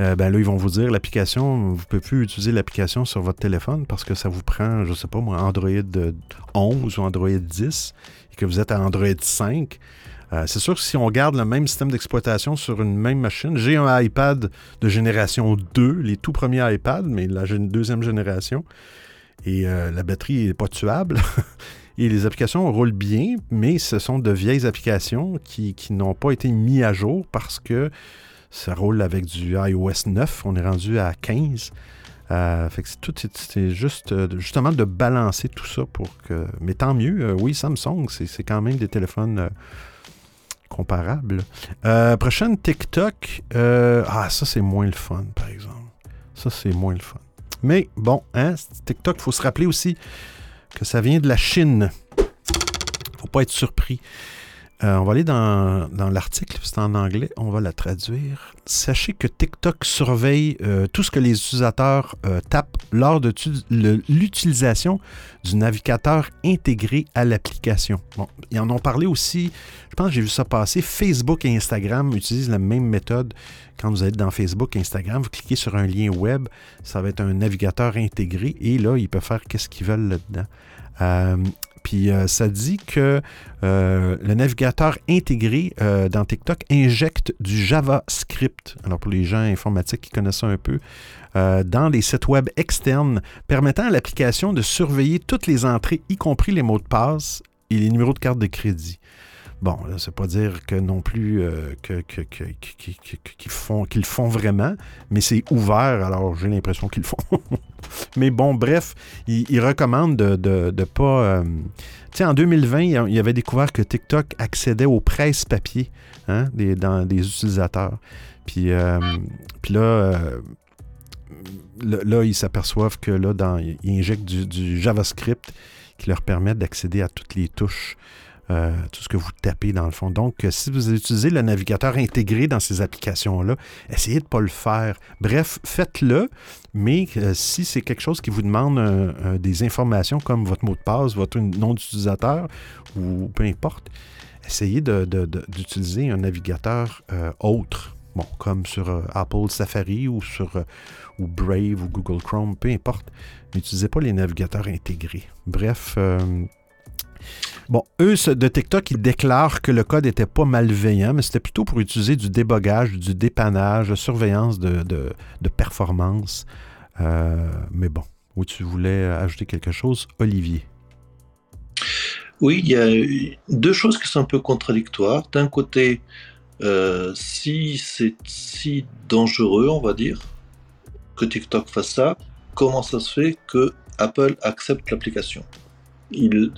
euh, ben là, ils vont vous dire l'application, vous ne pouvez plus utiliser l'application sur votre téléphone parce que ça vous prend, je sais pas moi, Android 11 ou Android 10 que vous êtes à Android 5. Euh, c'est sûr que si on garde le même système d'exploitation sur une même machine, j'ai un iPad de génération 2, les tout premiers iPads, mais la deuxième génération, et euh, la batterie n'est pas tuable. et les applications roulent bien, mais ce sont de vieilles applications qui, n'ont pas été mises à jour parce que ça roule avec du iOS 9. On est rendu à 15. Euh, c'est tout, c'est juste justement de balancer tout ça pour que. Mais tant mieux, oui, Samsung, c'est quand même des téléphones comparables. prochaine TikTok. ah, ça c'est moins le fun, par exemple. Ça c'est moins le fun. Mais bon, hein, TikTok, il faut se rappeler aussi que ça vient de la Chine. Faut pas être surpris. Euh, on va aller dans, l'article, c'est en anglais, on va la traduire. Sachez que TikTok surveille euh, tout ce que les utilisateurs euh, tapent lors de l'utilisation du navigateur intégré à l'application. Bon, ils en ont parlé aussi, je pense que j'ai vu ça passer, Facebook et Instagram utilisent la même méthode. Quand vous êtes dans Facebook et Instagram, vous cliquez sur un lien web, ça va être un navigateur intégré et là, ils peuvent faire qu'est-ce qu'ils veulent là-dedans. Puis euh, ça dit que euh, le navigateur intégré euh, dans TikTok injecte du JavaScript. Alors pour les gens informatiques qui connaissent ça un peu, dans les sites web externes, permettant à l'application de surveiller toutes les entrées, y compris les mots de passe et les numéros de carte de crédit. Bon, là, c'est pas dire que non plus euh, qu'ils font, vraiment, mais c'est ouvert, alors j'ai l'impression qu'ils font. mais bon, bref, ils, recommandent de ne pas. Euh, tu sais, en 2020, il y avait découvert que TikTok accédait aux presses papier hein, des, des utilisateurs. Puis, euh, puis là, là, ils s'aperçoivent que là, dans, ils injectent du JavaScript qui leur permet d'accéder à toutes les touches euh, tout ce que vous tapez dans le fond. Donc, euh, si vous utilisez le navigateur intégré dans ces applications-là, essayez de ne pas le faire. Bref, faites-le, mais euh, si c'est quelque chose qui vous demande des informations comme votre mot de passe, votre nom d'utilisateur ou peu importe, essayez d'utiliser un navigateur autre. Bon, comme sur Apple Safari ou sur ou Brave ou Google Chrome, peu importe. N'utilisez pas les navigateurs intégrés. Bref, Bon, eux, de TikTok, ils déclarent que le code n'était pas malveillant, mais c'était plutôt pour utiliser du débogage, du dépannage, de surveillance de, performance. Euh, mais bon, où tu voulais ajouter quelque chose, Olivier? Oui, il y a deux choses qui sont un peu contradictoires. D'un côté, euh, si c'est si dangereux, on va dire, que TikTok fasse ça, comment ça se fait que Apple accepte l'application?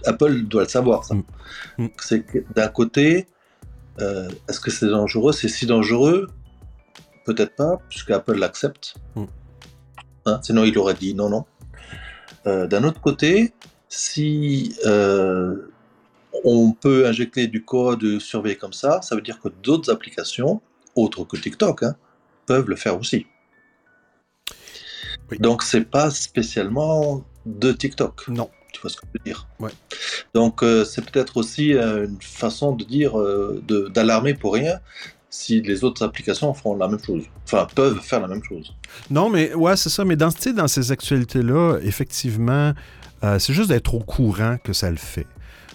Apple doit le savoir, ça. Mm. Mm. C'est que d'un côté, euh, est-ce que c'est dangereux? C'est si dangereux? Peut-être pas, puisque Apple l'accepte. Mm. Hein, sinon, il aurait dit non, non. Euh, d'un autre côté, si euh, on peut injecter du code surveillé comme ça, ça veut dire que d'autres applications, autres que TikTok, hein, peuvent le faire aussi. Donc c'est pas spécialement de TikTok. Non. Tu vois ce que je veux dire ouais. Donc euh, c'est peut-être aussi euh, une façon de dire euh, d'alarmer pour rien si les autres applications font la même chose. Enfin, peuvent faire la même chose. Non, mais ouais, c'est ça. Mais dans, dans ces actualités-là, effectivement, c'est juste d'être au courant que ça le fait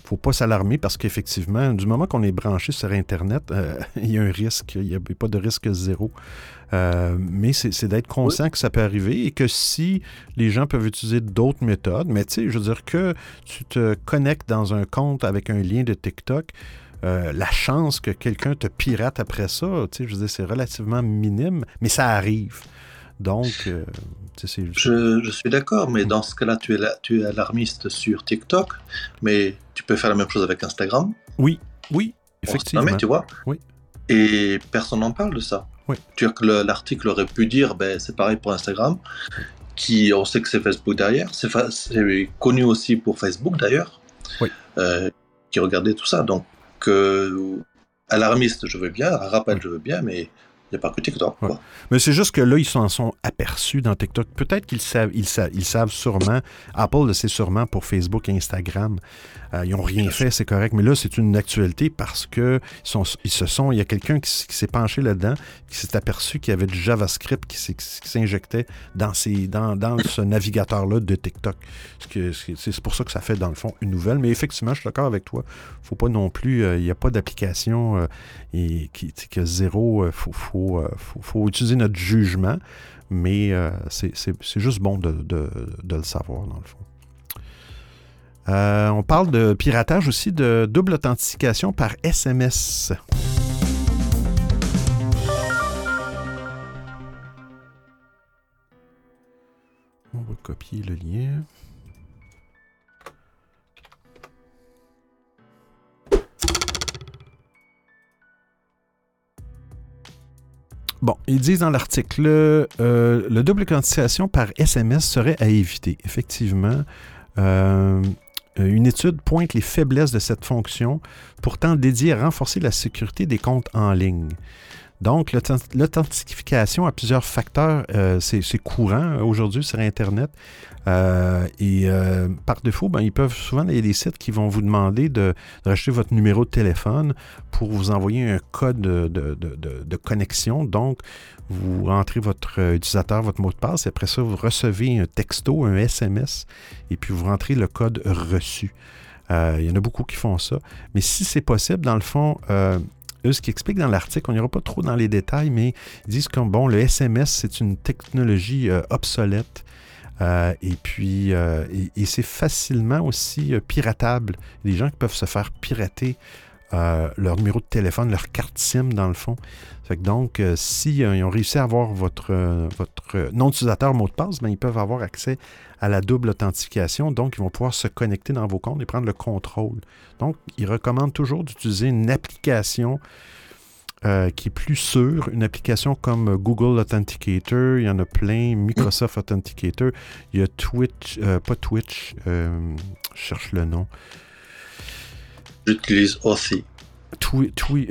faut pas s'alarmer parce qu'effectivement, du moment qu'on est branché sur Internet, euh, il y a un risque. Il n'y a pas de risque zéro. Euh, mais c'est d'être conscient que ça peut arriver et que si les gens peuvent utiliser d'autres méthodes, mais tu sais, je veux dire que tu te connectes dans un compte avec un lien de TikTok, euh, la chance que quelqu'un te pirate après ça, tu sais, je veux dire, c'est relativement minime, mais ça arrive. Donc, je, suis d'accord, mais dans ce cas-là, tu es, tu es alarmiste sur TikTok, mais tu peux faire la même chose avec Instagram. Oui, oui, effectivement. tu vois. Oui. Et personne n'en parle de ça. Oui. L'article aurait pu dire, ben, c'est pareil pour Instagram, qui on sait que c'est Facebook derrière, c'est connu aussi pour Facebook d'ailleurs, oui. Euh, qui regardait tout ça. Donc, euh, alarmiste, je veux bien, rappel, je veux bien, mais n'y a pas que TikTok. Mais c'est juste que là, ils s'en sont aperçus dans TikTok. Peut-être qu'ils savent, ils savent, ils savent sûrement. Apple le sait sûrement pour Facebook et Instagram. Euh, ils n'ont rien fait, c'est correct. Mais là, c'est une actualité parce que ils se sont. Il y a quelqu'un qui, s'est penché là-dedans, qui s'est aperçu qu'il y avait du JavaScript qui s'injectait dans, ce navigateur-là de TikTok. C'est pour ça que ça fait, dans le fond, une nouvelle. Mais effectivement, je suis d'accord avec toi. faut pas non plus. Euh, il n'y a pas d'application euh, qui, qui a zéro. faut, faut, faut, utiliser notre jugement. Mais c'est juste bon de le savoir, dans le fond. Euh, on parle de piratage aussi, de double authentification par SMS. On va copier le lien. Bon, ils disent dans l'article, euh, le double authentification par SMS serait à éviter. Effectivement, euh, une étude pointe les faiblesses de cette fonction, pourtant dédiée à renforcer la sécurité des comptes en ligne. Donc, l'authentification a plusieurs facteurs, euh, c'est courant aujourd'hui sur Internet. Euh, et par défaut, ben, ils peuvent souvent, il y a des sites qui vont vous demander de, racheter votre numéro de téléphone pour vous envoyer un code de, connexion. Donc, vous rentrez votre utilisateur, votre mot de passe, et après ça, vous recevez un texto, un SMS, et puis vous rentrez le code reçu. Il y en a beaucoup qui font ça. Mais si c'est possible, dans le fond, ce qui explique dans l'article, on n'ira pas trop dans les détails, mais ils disent que bon, le SMS, c'est une technologie euh, obsolète. Euh, et puis, euh, et, c'est facilement aussi piratable. Il y a des gens qui peuvent se faire pirater leur numéro de téléphone, leur carte SIM dans le fond. Donc, si ils ont réussi à avoir votre, votre nom d'utilisateur mot de passe, ben, ils peuvent avoir accès à la double authentification. Donc, ils vont pouvoir se connecter dans vos comptes et prendre le contrôle. Donc, ils recommandent toujours d'utiliser une application euh, qui est plus sûre, une application comme Google Authenticator, il y en a plein, Microsoft Authenticator, il y a Twitch, euh, pas Twitch, euh, je cherche le nom. J'utilise Authy. Twi, twi,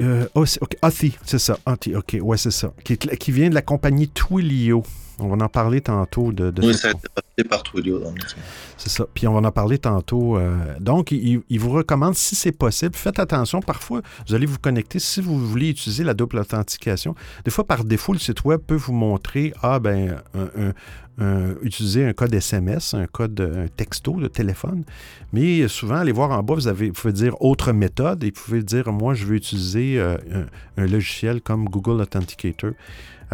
Authy, c'est ça, Authy, ok, ouais, c'est ça, qui, qui, vient de la compagnie Twilio. On va en parler tantôt de, de oui, ça a été passé par Twilio. C'est ça. Puis on va en parler tantôt. Euh, donc, il, vous recommande, si c'est possible, faites attention. Parfois, vous allez vous connecter si vous voulez utiliser la double authentification. Des fois, par défaut, le site web peut vous montrer, ah ben, utiliser un code SMS, un code un texto de téléphone. Mais souvent, allez voir en bas, vous, avez, vous pouvez dire autre méthode et vous pouvez dire, moi, je veux utiliser euh, un, logiciel comme Google Authenticator.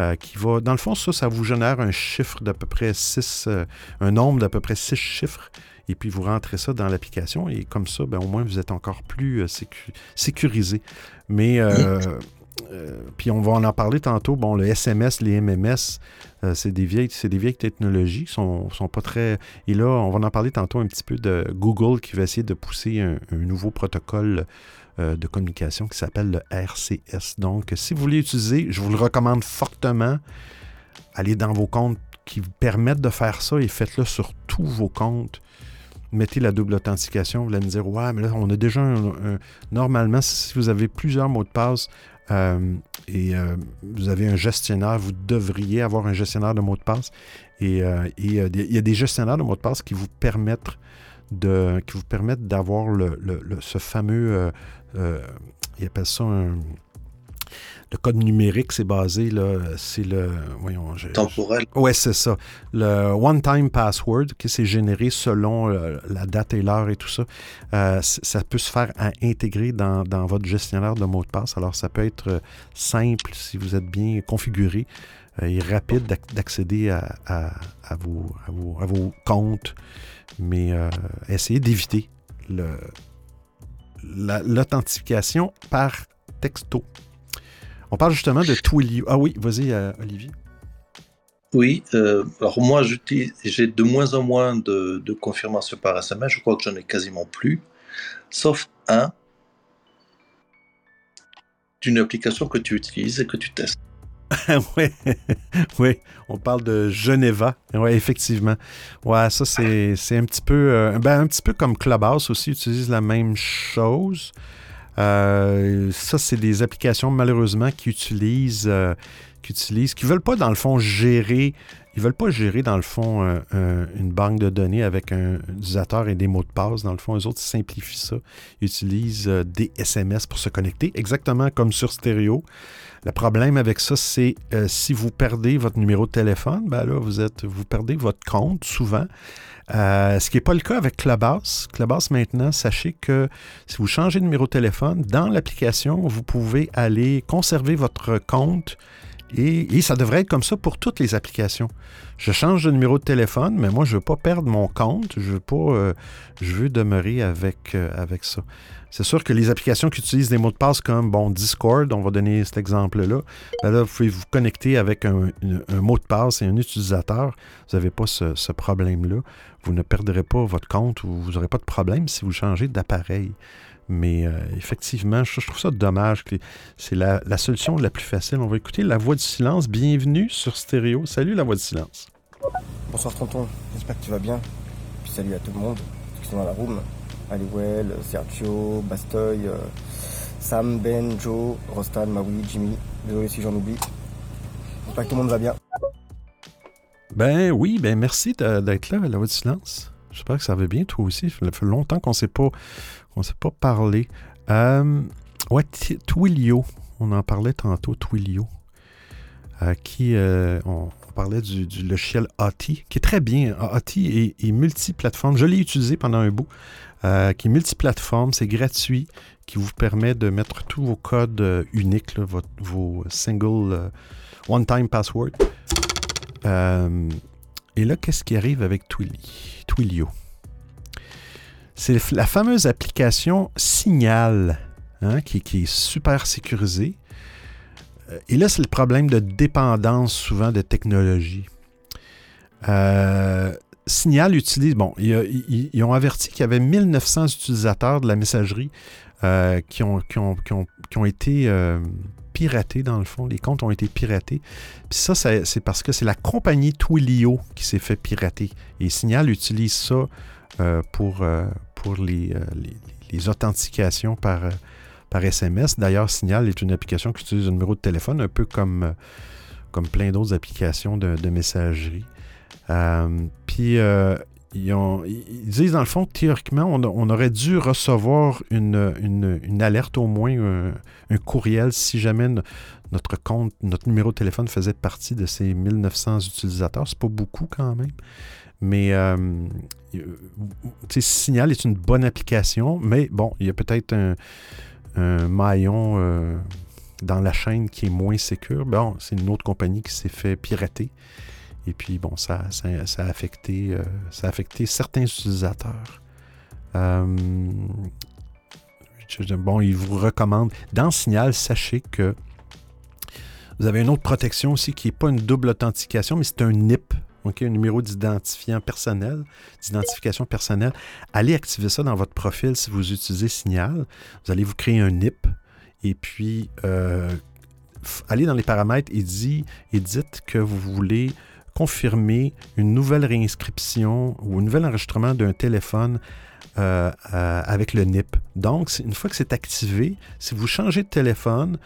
Euh, qui va, dans le fond, ça, ça vous génère un chiffre d'à peu près 6, euh, un nombre d'à peu près 6 chiffres, et puis vous rentrez ça dans l'application, et comme ça, ben, au moins, vous êtes encore plus euh, sécurisé. Mais puis on va en parler tantôt. Bon, le SMS, les MMS, c'est des vieilles, c'est des vieilles technologies qui sont, sont pas très. Et là, on va en parler tantôt un petit peu de Google qui va essayer de pousser un, nouveau protocole de communication qui s'appelle le RCS. Donc, si vous voulez utiliser, je vous le recommande fortement. Allez dans vos comptes qui vous permettent de faire ça et faites-le sur tous vos comptes mettez la double authentification, vous allez me dire Ouais, mais là, on a déjà un. normalement, si vous avez plusieurs mots de passe euh, et euh, vous avez un gestionnaire, vous devriez avoir un gestionnaire de mots de passe. Et, euh, il y a des gestionnaires de mots de passe qui vous permettent de qui vous permettent d'avoir le, ce fameux. il appelle ça un le code numérique, c'est basé, c'est le. Voyons, Temporel. Ouais, c'est ça. Le one-time password, qui s'est généré selon euh, la date et l'heure et tout ça, euh, ça peut se faire à intégrer dans, votre gestionnaire de mots de passe. Alors, ça peut être euh, simple si vous êtes bien configuré et rapide d'accéder à, vos, à, vos, comptes, mais essayez d'éviter l'authentification par texto. On parle justement de Twilio. Ah oui, vas-y, euh, Olivier. Oui, euh, alors moi j'ai de moins en moins de, de confirmations par SMS, je crois que j'en ai quasiment plus, sauf un d'une application que tu utilises et que tu testes. oui, on parle de Geneva. Oui, effectivement. Ouais, ça c'est un petit peu euh, ben, un petit peu comme Clubhouse aussi utilise la même chose. Euh, ça, c'est des applications, malheureusement, qui utilisent, euh, qui utilisent, veulent pas, dans le fond, gérer. Ils veulent pas gérer, dans le fond, une banque de données avec un utilisateur et des mots de passe. Dans le fond, les autres simplifient ça. Ils utilisent des SMS pour se connecter, exactement comme sur stéréo. Le problème avec ça, c'est si vous perdez votre numéro de téléphone, ben là, vous, perdez votre compte souvent. Euh, ce qui n'est pas le cas avec Clubhouse. Clubhouse, maintenant, sachez que si vous changez de numéro de téléphone, dans l'application, vous pouvez aller conserver votre compte et, ça devrait être comme ça pour toutes les applications. Je change de numéro de téléphone, mais moi, je ne veux pas perdre mon compte. Je veux pas. Euh, je veux demeurer euh, avec ça. C'est sûr que les applications qui utilisent des mots de passe comme bon, Discord, on va donner cet exemple-là, ben là, vous pouvez vous connecter avec un, mot de passe et un utilisateur. Vous n'avez pas ce, problème-là. Vous ne perdrez pas votre compte ou vous n'aurez pas de problème si vous changez d'appareil. Mais euh, effectivement, je, trouve ça dommage c'est la, solution la plus facile. On va écouter La Voix du Silence. Bienvenue sur Stéréo. Salut La Voix du Silence. Bonsoir tonton, j'espère que tu vas bien. Puis salut à tout le monde qui sont dans la room. Aliwell, Sergio, Bastoy, euh, Sam, Ben, Joe, Rostan, Maui, Jimmy. Désolé si j'en oublie. J'espère que tout le monde va bien. Ben oui, ben merci d'être là, la voix du silence. J'espère que ça va bien, toi aussi. Ça fait longtemps qu'on ne s'est pas, parlé. Euh, ouais, Twilio. On en parlait tantôt, Twilio. Euh, qui, on, parlait du, logiciel ATI, qui est très bien. ATI est, est multiplateforme. Je l'ai utilisé pendant un bout. Euh, qui est multiplateforme, c'est gratuit, qui vous permet de mettre tous vos codes euh, uniques, vos single euh, one-time password. et là, qu'est-ce qui arrive avec Twilio? C'est la fameuse application Signal, hein, qui, qui, est super sécurisée. Et là, c'est le problème de dépendance souvent de technologie. Euh, Signal utilise, bon, ils, ont averti qu'il y avait 1900 utilisateurs de la messagerie euh, qui, ont, été euh, piratés, dans le fond. Les comptes ont été piratés. Puis ça, c'est parce que c'est la compagnie Twilio qui s'est fait pirater. Et Signal utilise ça euh, pour, les, authentifications par, SMS. D'ailleurs, Signal est une application qui utilise un numéro de téléphone, un peu comme plein d'autres applications de messagerie. Euh, puis, euh, ils, disent dans le fond que théoriquement, on, aurait dû recevoir une, alerte, au moins un, courriel, si jamais notre compte, notre numéro de téléphone faisait partie de ces 1900 utilisateurs. C'est pas beaucoup quand même. Mais euh, Signal est une bonne application, mais bon, il y a peut-être un, maillon dans la chaîne qui est moins sécure. Bon, c'est une autre compagnie qui s'est fait pirater. Et puis, bon, ça, ça, a, affecté, euh, ça a affecté certains utilisateurs. Euh, bon, il vous recommande. Dans Signal, sachez que Vous avez une autre protection aussi qui n'est pas une double authentification, mais c'est un NIP, un numéro d'identifiant personnel, d'identification personnelle. Allez activer ça dans votre profil si vous utilisez Signal. Vous allez vous créer un NIP et puis euh, allez dans les paramètres et, dit, et dites que vous voulez confirmer une nouvelle réinscription ou un nouvel enregistrement d'un téléphone euh, euh, avec le NIP. Donc, une fois que c'est activé, si vous changez de téléphone,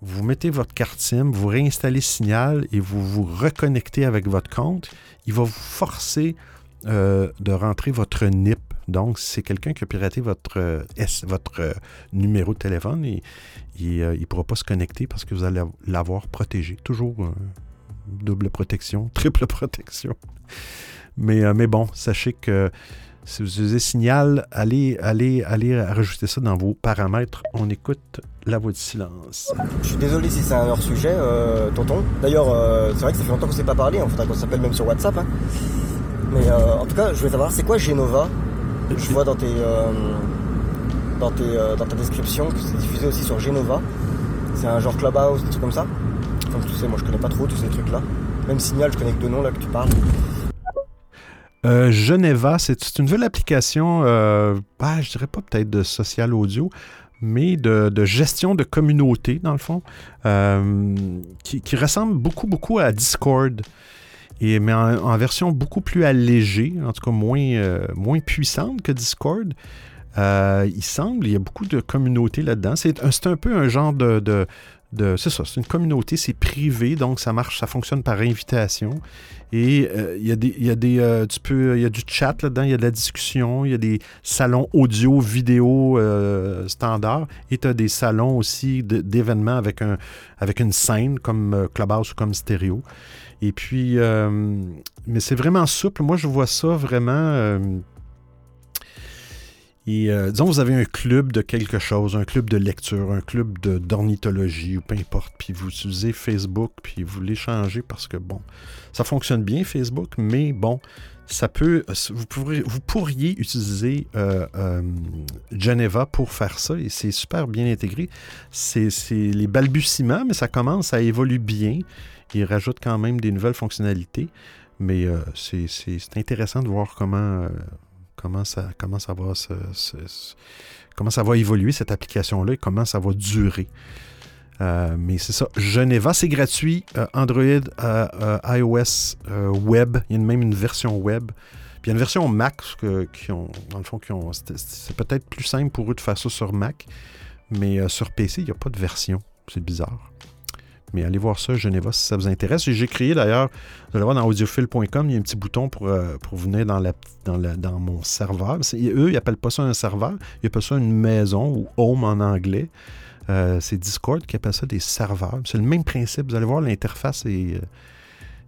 vous mettez votre carte SIM, vous réinstallez Signal et vous vous reconnectez avec votre compte, il va vous forcer euh, de rentrer votre NIP. Donc, si c'est quelqu'un qui a piraté votre, votre numéro de téléphone, il ne pourra pas se connecter parce que vous allez l'avoir protégé. Toujours double protection, triple protection. Mais, mais bon, sachez que si vous utilisez Signal, allez, allez, allez rajouter ça dans vos paramètres. On écoute la voix du silence. Je suis désolé si c'est un hors-sujet, euh, tonton. D'ailleurs, euh, c'est vrai que ça fait longtemps qu'on ne s'est pas parlé. Il faudrait qu'on s'appelle même sur WhatsApp. Hein. Mais euh, en tout cas, je voulais savoir, c'est quoi Genova? Je vois dans, tes, dans, tes, dans ta description que c'est diffusé aussi sur Genova. C'est un genre Clubhouse, des trucs comme ça? Comme tu sais, moi je connais pas trop tous ces trucs-là. Même Signal, je connais que deux noms là que tu parles. Euh, Geneva, c'est une nouvelle application, euh, bah, je dirais pas peut-être de social audio, mais de, gestion de communauté, dans le fond, euh, qui, ressemble beaucoup, beaucoup à Discord, mais en, version beaucoup plus allégée, en tout cas moins, euh, moins puissante que Discord. il semble, il y a beaucoup de communautés là-dedans. C'est un, peu un genre de, c'est ça, c'est une communauté, c'est privé, donc ça marche, ça fonctionne par invitation. Et euh, il y a des, y a des euh, tu peux, il y a du chat là-dedans, il y a de la discussion, il y a des salons audio, vidéo euh, standard, et tu as des salons aussi d'événements avec un, avec une scène comme Clubhouse ou comme stéréo. Et puis, mais c'est vraiment souple. Moi, je vois ça vraiment et euh, disons, vous avez un club de quelque chose, un club de lecture, un club d'ornithologie ou peu importe, puis vous utilisez Facebook, puis vous l'échangez parce que, bon, ça fonctionne bien Facebook, mais bon, ça peut, vous, pourriez, vous pourriez utiliser euh, euh, Geneva pour faire ça et c'est super bien intégré. C'est les balbutiements, mais ça commence à évoluer bien. Il rajoute quand même des nouvelles fonctionnalités, mais c'est intéressant de voir comment comment ça, va évoluer cette application-là et comment ça va durer. Euh, mais c'est ça. Geneva, c'est gratuit. Euh, Android, euh, iOS, web. Il y a même une version web. Puis il y a une version Mac dans le fond, qui ont. C'est peut-être plus simple pour eux de faire ça sur Mac. Mais sur PC, il n'y a pas de version. C'est bizarre. Mais allez voir ça, Geneva, si ça vous intéresse. J'ai créé d'ailleurs, vous allez voir dans audiophile.com, il y a un petit bouton pour, euh, pour venir dans, la, dans, dans mon serveur. Eux, ils n'appellent pas ça un serveur, ils appellent ça une maison ou home en anglais. Euh, c'est Discord qui appelle ça des serveurs. C'est le même principe. Vous allez voir, l'interface est le euh,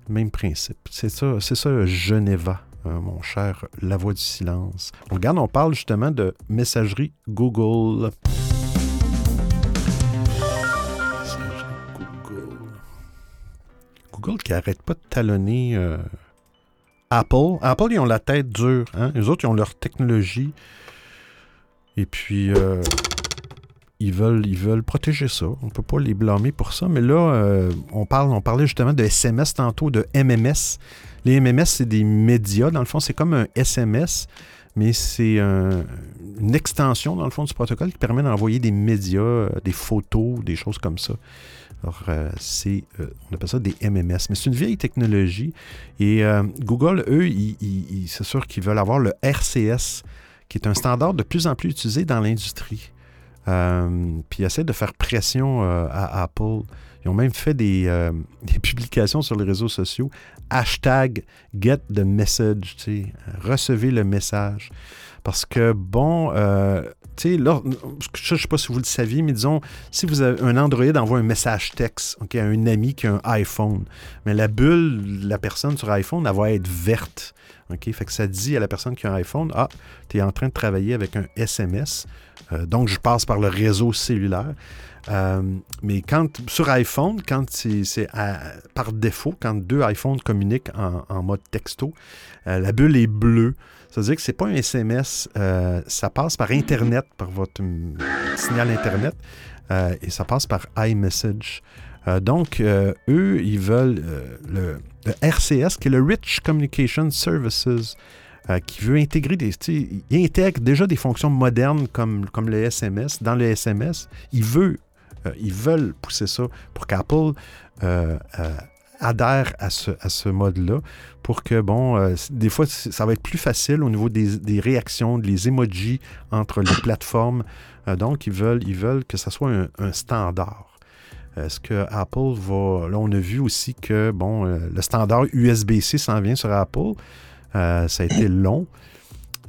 même principe. C'est ça, c'est ça Geneva, mon cher La Voix du Silence. Regarde, on parle justement de messagerie Google. Qui arrête pas de talonner euh, Apple. Apple, ils ont la tête dure. Hein? Les autres, ils ont leur technologie. Et puis, euh, ils, veulent, protéger ça. On ne peut pas les blâmer pour ça. Mais là, euh, on parlait justement de SMS tantôt, de MMS. Les MMS, c'est des médias. Dans le fond, c'est comme un SMS, mais c'est une extension, dans le fond, du protocole qui permet d'envoyer des médias, des photos, des choses comme ça. Alors, euh, c'est, euh, on appelle ça des MMS, mais c'est une vieille technologie. Et euh, Google, eux, c'est sûr qu'ils veulent avoir le RCS, qui est un standard de plus en plus utilisé dans l'industrie. puis ils essaient de faire pression à Apple. Ils ont même fait des, des, publications sur les réseaux sociaux. Hashtag get the message, recevez le message. Parce que, bon, tu sais, je ne sais pas si vous le saviez, mais disons, si vous avez un Android envoie un message texte à un ami qui a un iPhone, mais la bulle, la personne sur iPhone, elle va être verte. Fait que ça dit à la personne qui a un iPhone, ah, tu es en train de travailler avec un SMS, euh, donc je passe par le réseau cellulaire. Euh, mais quand sur iPhone, quand c'est par défaut, quand deux iPhones communiquent en, mode texto, euh, la bulle est bleue. Ça veut dire que ce n'est pas un SMS, euh, ça passe par Internet, par votre signal Internet, et ça passe par iMessage. donc, eux, ils veulent le, RCS, qui est le Rich Communication Services, qui veut intégrer des. Intègre déjà des fonctions modernes comme, comme le SMS. Dans le SMS, ils veulent pousser ça pour qu'Apple adhère à ce, à ce mode-là pour que, bon, euh, des fois, ça va être plus facile au niveau des, des réactions, des emojis entre les plateformes. Euh, donc, ils veulent, ils veulent que ça soit un, standard. Est-ce que Apple va. Là, on a vu aussi que, bon, euh, le standard USB-C s'en vient sur Apple. ça a été long.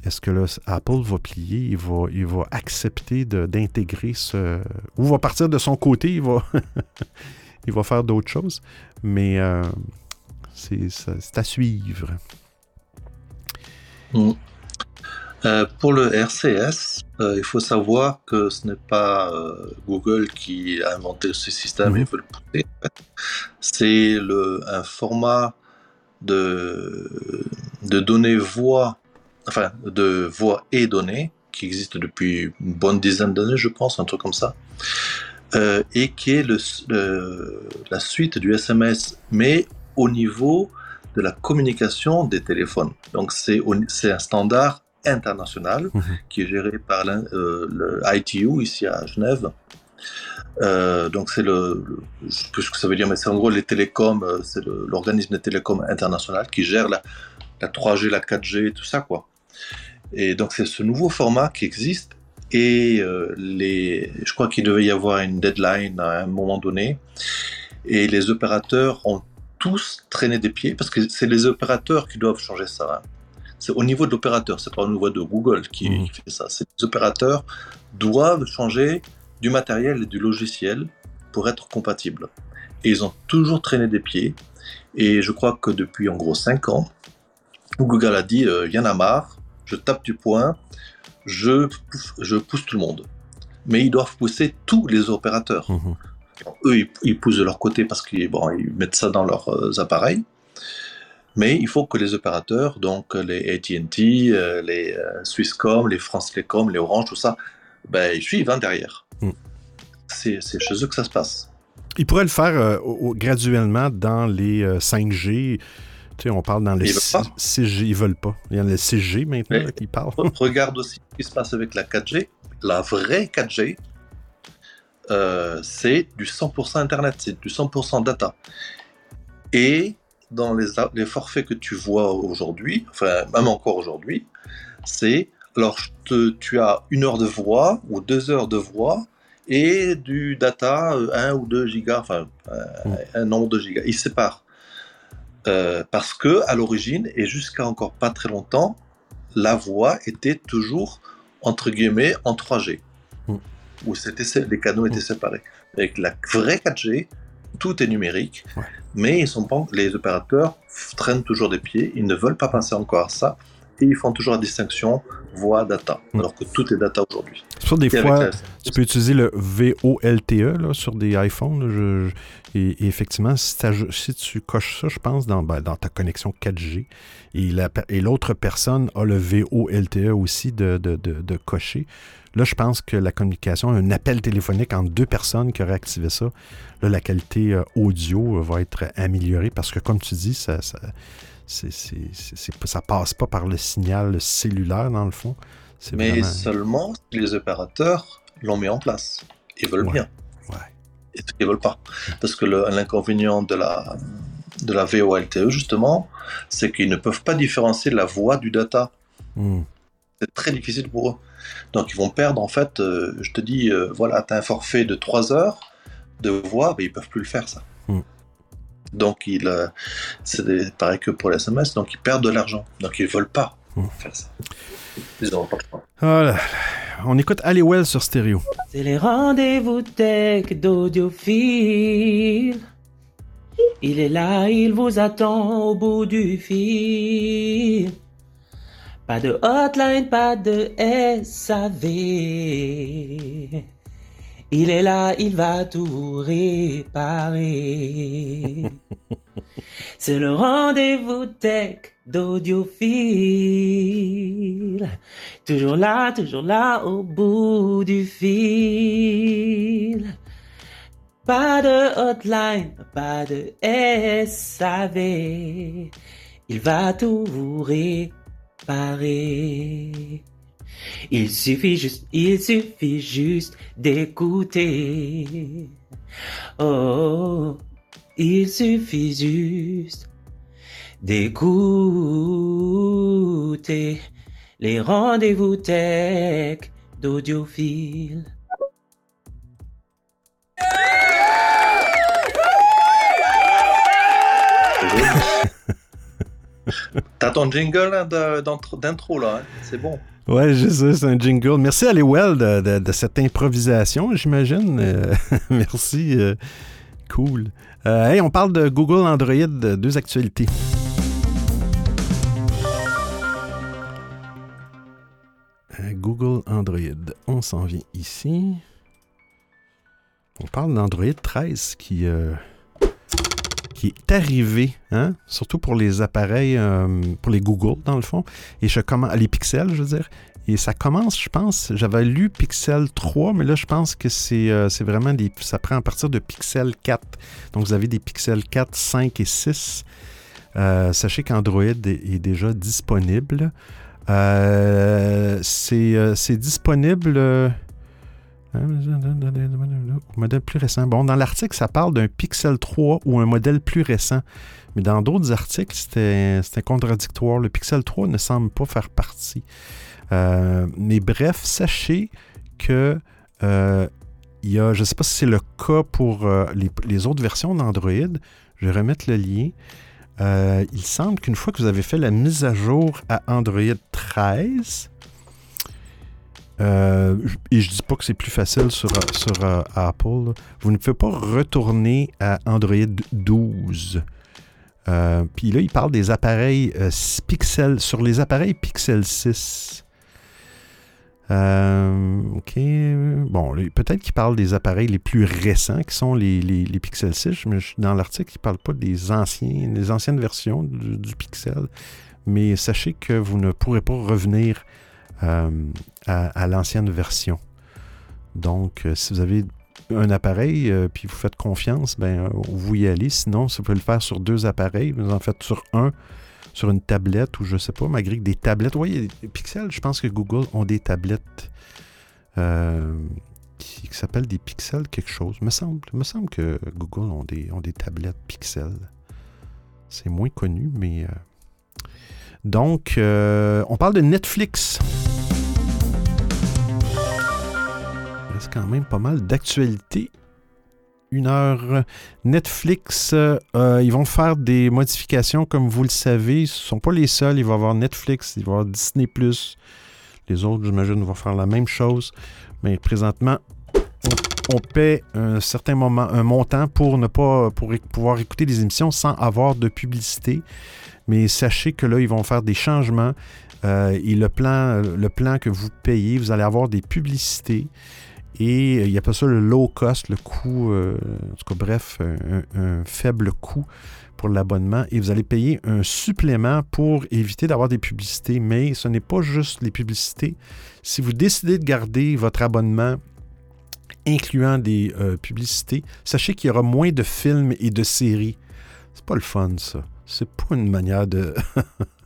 Est-ce que là, Apple va plier, il va, il va accepter d'intégrer ce. Ou va partir de son côté, il va, il va faire d'autres choses. Mais euh, c'est à suivre. Mm. Euh, pour le RCS, euh, il faut savoir que ce n'est pas Google qui a inventé ce système et mm-hmm. veut le pousser. C'est un format de, de données voix, enfin de voix et données qui existe depuis une bonne dizaine d'années, je pense, un truc comme ça. Euh, et qui est le, la suite du SMS, mais au niveau de la communication des téléphones. Donc c'est un standard international mhm. qui est géré par euh, le ITU ici à Genève. Euh, donc c'est le, je sais plus ce que ça veut dire, mais c'est en gros les télécoms, c'est l'organisme des télécoms international qui gère la, la 3G, la 4G, tout ça quoi. Et donc c'est ce nouveau format qui existe et euh, les, je crois qu'il devait y avoir une deadline à un moment donné. Et les opérateurs ont tous traîné des pieds parce que c'est les opérateurs qui doivent changer ça. Hein. C'est au niveau de l'opérateur, c'est pas au niveau de Google qui, mmh. fait ça. les opérateurs doivent changer du matériel et du logiciel pour être compatibles. Et ils ont toujours traîné des pieds. Et je crois que depuis en gros 5 ans, Google a dit euh, il y en a marre, je tape du poing, je, je pousse tout le monde. Mais ils doivent pousser tous les opérateurs. Mhm. Eux, ils, poussent de leur côté parce qu'ils bon, ils mettent ça dans leurs euh, appareils. Mais il faut que les opérateurs, donc les AT&T, euh, les euh, Swisscom, les France Telecom, les Orange, tout ça, ben, ils suivent hein, derrière. Mhm. C'est chez eux que ça se passe. Ils pourraient le faire graduellement dans les 5G on parle dans les 6G, ils veulent pas. Il y a le 6G maintenant qui parlent. Regarde aussi ce qui se passe avec la 4G. La vraie 4G, euh, c'est du 100% Internet, c'est du 100% data. Et dans les, les forfaits que tu vois aujourd'hui, enfin même encore aujourd'hui, c'est alors tu as une heure de voix ou deux heures de voix et du data 1 euh, ou 2 gigas, enfin mm. un nombre de gigas. Ils séparent. Euh, parce que à l'origine et jusqu'à encore pas très longtemps, la voix était toujours entre guillemets en 3G, mm. où c'était les canaux étaient mm. séparés. Avec la vraie 4G, tout est numérique, mais ils sont pas, les opérateurs traînent toujours des pieds, ils ne veulent pas passer encore à ça et ils font toujours la distinction voix-data, mm. alors que tout est data aujourd'hui. Sur des fois, tu peux utiliser le VOLTE là, sur des iPhones. et, effectivement, si, tu coches ça, je pense, dans, ben, dans ta connexion 4G, et l'autre personne a le VOLTE aussi de, de, de, cocher, Là, je pense que la communication, un appel téléphonique entre deux personnes qui auraient activé ça, là, la qualité euh, audio va être améliorée parce que, comme tu dis, ça, ça c'est, ça passe pas par le signal cellulaire, dans le fond. Mais seulement si les opérateurs l'ont mis en place. Ils veulent bien. Ouais. Et ils veulent pas. Parce que l'inconvénient de la, de la VOLTE, justement, c'est qu'ils ne peuvent pas différencier la voix du data. Hmm. C'est très difficile pour eux. Donc ils vont perdre, en fait, euh, je te dis, euh, voilà, tu as un forfait de 3 heures de voix, mais ils peuvent plus le faire, ça. Hmm. Donc, il, euh, c'est pareil que pour les SMS, donc ils perdent de l'argent. Donc, ils veulent pas mmh. faire ça. Ils n'auront pas le Voilà. On écoute Halliwell sur stéréo. C'est les rendez-vous tech d'audiophile. Il est là, il vous attend au bout du fil. Pas de hotline, pas de SAV. Il est là, il va tout réparer. C'est le rendez-vous tech d'audiophile. Toujours là, toujours là, au bout du fil. Pas de hotline, pas de SAV. Il va tout vous réparer. Il suffit juste, il suffit juste d'écouter. Oh, il suffit juste d'écouter les rendez-vous tech d'audiophile. T'as ton jingle d'intro là, hein? c'est bon. Ouais, je sais, c'est un jingle. Merci à Lewell de, de, cette improvisation, j'imagine. Euh, merci. Euh, cool. Euh, on parle de Google Android, deux actualités. Google Android. On s'en vient ici. On parle d'Android 13 qui qui est arrivé, hein, surtout pour les appareils, euh, pour les Google dans le fond, et je commence, les pixels, je veux dire. Et ça commence, je pense, j'avais lu Pixel 3, mais là, je pense que c'est euh, vraiment des. Ça prend à partir de Pixel 4. Donc, vous avez des Pixel 4, 5 et 6. Euh, sachez qu'Android est, déjà disponible. c'est disponible Modèle plus récent. Bon, dans l'article, ça parle d'un Pixel 3 ou un modèle plus récent. Mais dans d'autres articles, c'était contradictoire. Le Pixel 3 ne semble pas faire partie. Euh, mais bref, sachez que euh, il y a, je ne sais pas si c'est le cas pour euh, les, les, autres versions d'Android. Je vais remettre le lien. il semble qu'une fois que vous avez fait la mise à jour à Android 13, euh, et je dis pas que c'est plus facile sur, euh, Apple. Vous ne pouvez pas retourner à Android 12. Euh, puis là, il parle des appareils Pixel, sur les appareils Pixel 6. ok. Bon, peut-être qu'il parle des appareils les plus récents, qui sont les, les, Pixel 6, mais dans l'article, il ne parle pas des anciens, des anciennes versions du, Pixel. Mais sachez que vous ne pourrez pas revenir à, l'ancienne version. Donc, euh, si vous avez un appareil, euh, puis vous faites confiance, ben, vous y allez. Sinon, vous pouvez le faire sur deux appareils. Vous en faites sur un, sur une tablette ou je sais pas, malgré que des tablettes. Oui, Pixel, je pense que Google ont des tablettes qui, s'appellent des Pixels quelque chose. Me semble, me semble que Google ont des, tablettes Pixel. C'est moins connu, mais donc, euh, on parle de Netflix. Quand même pas mal d'actualités. Une heure. Netflix, euh, ils vont faire des modifications, comme vous le savez. Ce ne sont pas les seuls. Il va y avoir Netflix, il va y avoir Disney. Les autres, j'imagine, vont faire la même chose. Mais présentement, on, paie un certain moment, un montant pour ne pas pour pouvoir écouter des émissions sans avoir de publicité. Mais sachez que là, ils vont faire des changements. Euh, et le plan, le plan que vous payez, vous allez avoir des publicités. Et il n'y a pas ça le low cost, le coût, euh, en tout cas, bref, un, faible coût pour l'abonnement. Et vous allez payer un supplément pour éviter d'avoir des publicités. Mais ce n'est pas juste les publicités. Si vous décidez de garder votre abonnement incluant des euh, publicités, sachez qu'il y aura moins de films et de séries. C'est pas le fun, ça c'est pas une manière de,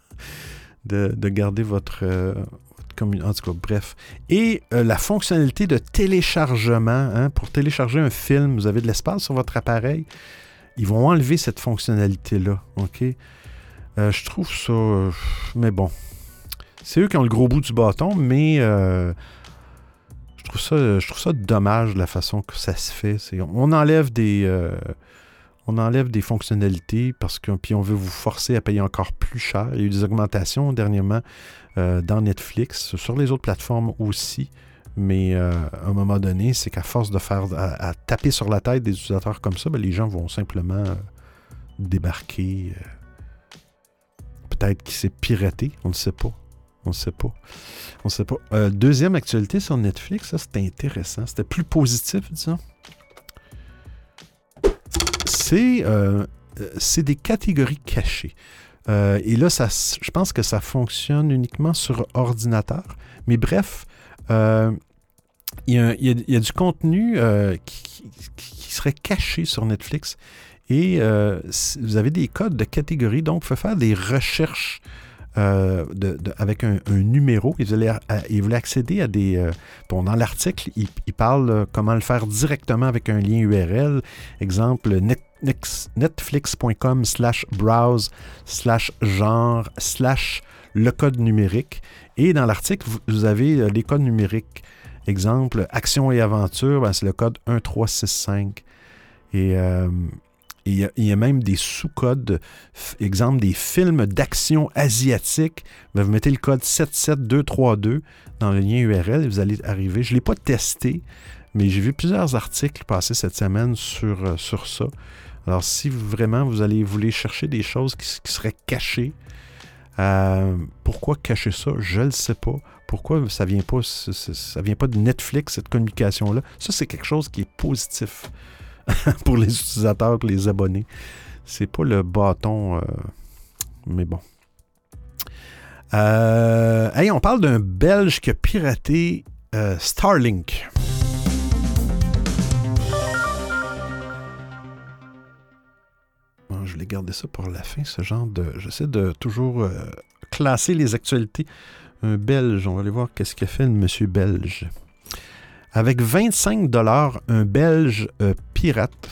de, garder votre, euh, En tout cas, bref. Et euh, la fonctionnalité de téléchargement, hein, pour télécharger un film, vous avez de l'espace sur votre appareil. Ils vont enlever cette fonctionnalité-là. OK? Euh, je trouve ça. mais bon. C'est eux qui ont le gros bout du bâton, mais je, trouve ça, je trouve ça dommage la façon que ça se fait. On enlève des on enlève des fonctionnalités parce que puis on veut vous forcer à payer encore plus cher. Il y a eu des augmentations dernièrement euh, dans Netflix, sur les autres plateformes aussi. Mais euh, à un moment donné, c'est qu'à force de faire à, taper sur la tête des utilisateurs comme ça, ben, les gens vont simplement euh, débarquer. Peut-être qu'il s'est piraté, on ne sait pas. On ne sait pas. On ne sait pas. deuxième actualité sur Netflix, ça c'était intéressant. C'était plus positif, disons. Euh, c'est des catégories cachées. Euh, et là, je pense que ça fonctionne uniquement sur ordinateur. Mais bref, euh, il y, a, du contenu euh, qui, serait caché sur Netflix et vous avez des codes de catégorie, donc vous pouvez faire des recherches avec un, numéro et vous, allez, accéder à des... bon, dans l'article, il, parle comment le faire directement avec un lien URL. Exemple, netflix.com slash browse slash genre slash le code numérique. Et dans l'article, vous avez les codes numériques Exemple, action et aventure, ben, c'est le code 1365. Et euh, il y, a même des sous-codes, exemple des films d'action asiatique. Ben, vous mettez le code 77232 dans le lien URL et vous allez arriver. Je ne l'ai pas testé, mais j'ai vu plusieurs articles passer cette semaine sur, euh, sur ça. Alors, si vraiment vous allez vouloir chercher des choses qui, seraient cachées, euh, pourquoi cacher ça? Je ne le sais pas. Pourquoi ça vient pas, ça vient pas de Netflix, cette communication-là? Ça, c'est quelque chose qui est positif pour les utilisateurs, pour les abonnés. C'est pas le bâton, euh, mais bon. Euh, hey, on parle d'un Belge qui a piraté euh, Je vais garder ça pour la fin, ce genre de. J'essaie de toujours classer les actualités un Belge. On va aller voir qu'est-ce qu'a fait le monsieur Belge. Avec 25 dollars, un Belge euh, pirate.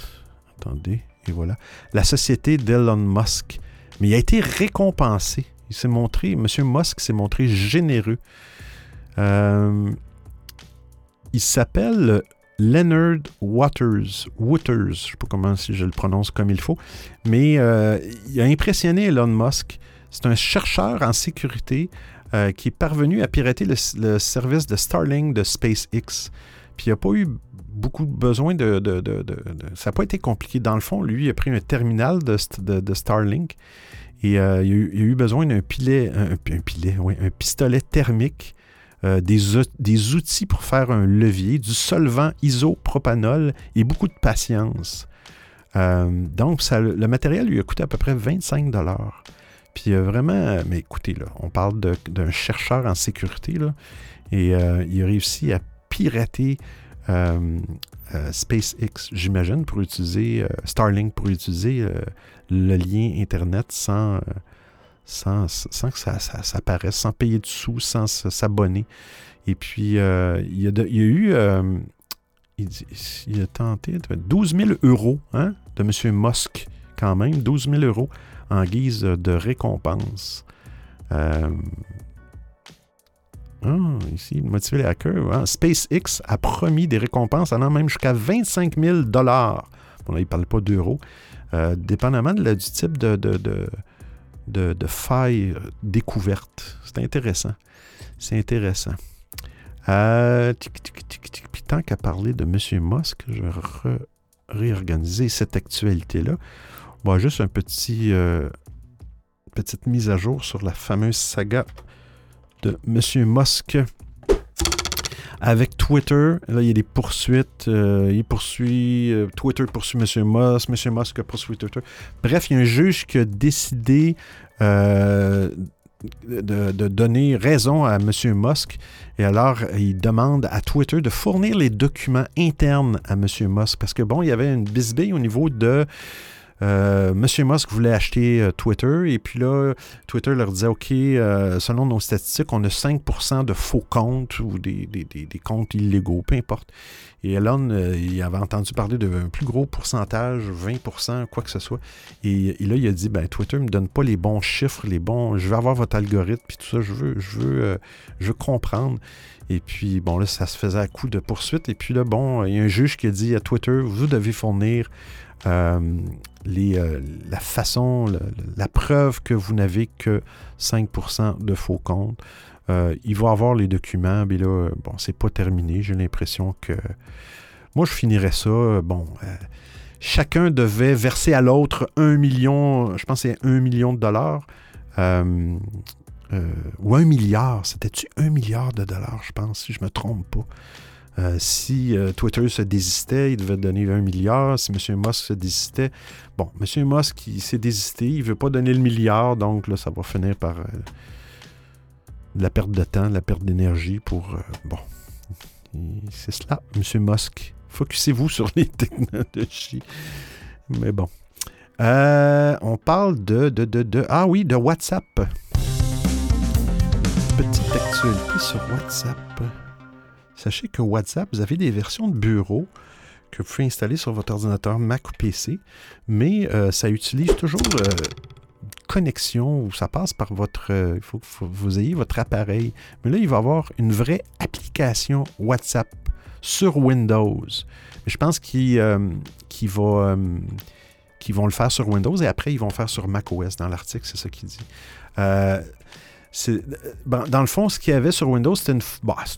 Attendez, et voilà. La société d'Elon Musk. Mais il a été récompensé. Il s'est montré, monsieur Musk s'est montré généreux. Euh, il s'appelle Leonard Waters. Waters, je ne sais pas comment si je le prononce comme il faut, mais euh, il a impressionné Elon Musk. C'est un chercheur en sécurité euh, qui est parvenu à pirater le, service de Starlink de SpaceX. Puis il n'a pas eu beaucoup besoin de, Ça n'a pas été compliqué. Dans le fond, lui, il a pris un terminal de, Starlink et euh, il, a eu, besoin d'un pilet, un, pilet, un pistolet thermique, euh, des, outils pour faire un levier, du solvant isopropanol et beaucoup de patience. donc, ça, le matériel lui a coûté à peu près 25 dollars. Puis a vraiment, mais écoutez, on parle d'un chercheur en sécurité, là, et euh, il a réussi à pirater euh, euh, SpaceX, j'imagine, pour utiliser Starlink, pour utiliser le lien Internet sans, sans, que ça, ça, apparaisse, sans payer de sous, sans s'abonner. Et puis, il, y a il, y a eu, il, il, a tenté 12 000 euros hein, de M. Musk, quand même, 12 000 euros en guise de récompense. Euh, ah, ici, motiver les hackers. Hein. SpaceX a promis des récompenses allant même jusqu'à 25 000 dollars. Bon, là, il ne parle pas d'euros. Euh, dépendamment du type de, de, faille découverte. C'est intéressant. C'est intéressant. Euh, puis tant qu'à parler de M. Musk, je vais réorganiser cette actualité-là. Juste un petit euh, petite mise à jour sur la fameuse saga de M. Musk avec Twitter. Là, il y a des poursuites. Euh, il poursuit. Euh, Twitter poursuit M. Musk. M. Musk poursuit Twitter. Bref, il y a un juge qui a décidé de, de, donner raison à M. Musk. Et alors, il demande à Twitter de fournir les documents internes à M. Musk. Parce que, bon, il y avait une bisbille au niveau de euh, Monsieur Musk voulait acheter euh, Twitter et puis là, Twitter leur disait OK, euh, selon nos statistiques, on a 5% de faux comptes ou des, comptes illégaux, peu importe. Et Elon, il avait entendu parler d'un plus gros pourcentage, 20%, quoi que ce soit. Et, là, il a dit ben, Twitter ne me donne pas les bons chiffres, les bons. Je veux avoir votre algorithme, puis tout ça, je veux, je veux, je veux comprendre. Et puis, bon, là, ça se faisait à coup de poursuite. Et puis là, bon, il y a un juge qui a dit à Twitter, vous devez fournir euh, euh, la façon, la preuve que vous n'avez que 5% de faux comptes. Euh, il va avoir les documents, mais là, bon, c'est pas terminé. J'ai l'impression que. Moi, je finirais ça. Bon, chacun devait verser à l'autre un million, je pense que c'est un million de dollars. ou un milliard. C'était-tu un milliard de dollars, je pense, si je me trompe pas. Euh, si euh, Twitter se désistait, il devait donner un milliard. Si M. Musk se désistait, bon, M. Musk, il s'est désisté, il ne veut pas donner le milliard, donc là, ça va finir par euh, la perte de temps, la perte d'énergie pour. bon, C'est cela, M. Musk. Focussez-vous sur les technologies. Mais bon. On parle de, de, de, de, Ah oui, de WhatsApp. petite actualité sur WhatsApp. Sachez que WhatsApp, vous avez des versions de bureau que vous pouvez installer sur votre ordinateur Mac ou PC, mais euh, ça utilise toujours euh, connexion ou ça passe par votre. il faut que vous ayez votre appareil. Mais là, il va y avoir une vraie application WhatsApp sur Windows. je pense qu'ils va qui vont le faire sur Windows et après, ils vont faire sur macOS. Dans l'article, c'est ça qu'il dit. Euh, dans le fond, ce qu'il y avait sur Windows, c'est une,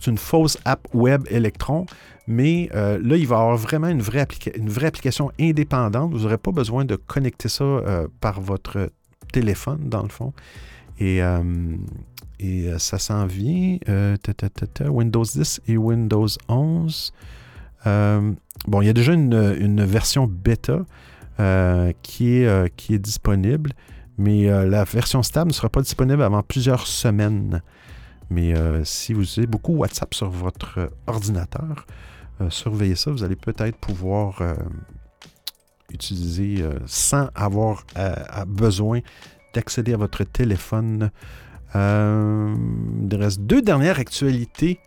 une, fausse app web Electron, mais euh, là, il va y avoir vraiment une vraie, application indépendante. Vous n'aurez pas besoin de connecter ça euh, par votre téléphone, dans le fond. Et, et ça s'en vient. Windows 10 et Windows 11. bon, il y a déjà une, version bêta. Euh, euh, qui est disponible, mais euh, la version stable ne sera pas disponible avant plusieurs semaines. Mais si vous avez beaucoup WhatsApp sur votre ordinateur, surveillez ça, vous allez peut-être pouvoir utiliser sans avoir besoin d'accéder à votre téléphone. il reste deux dernières actualités.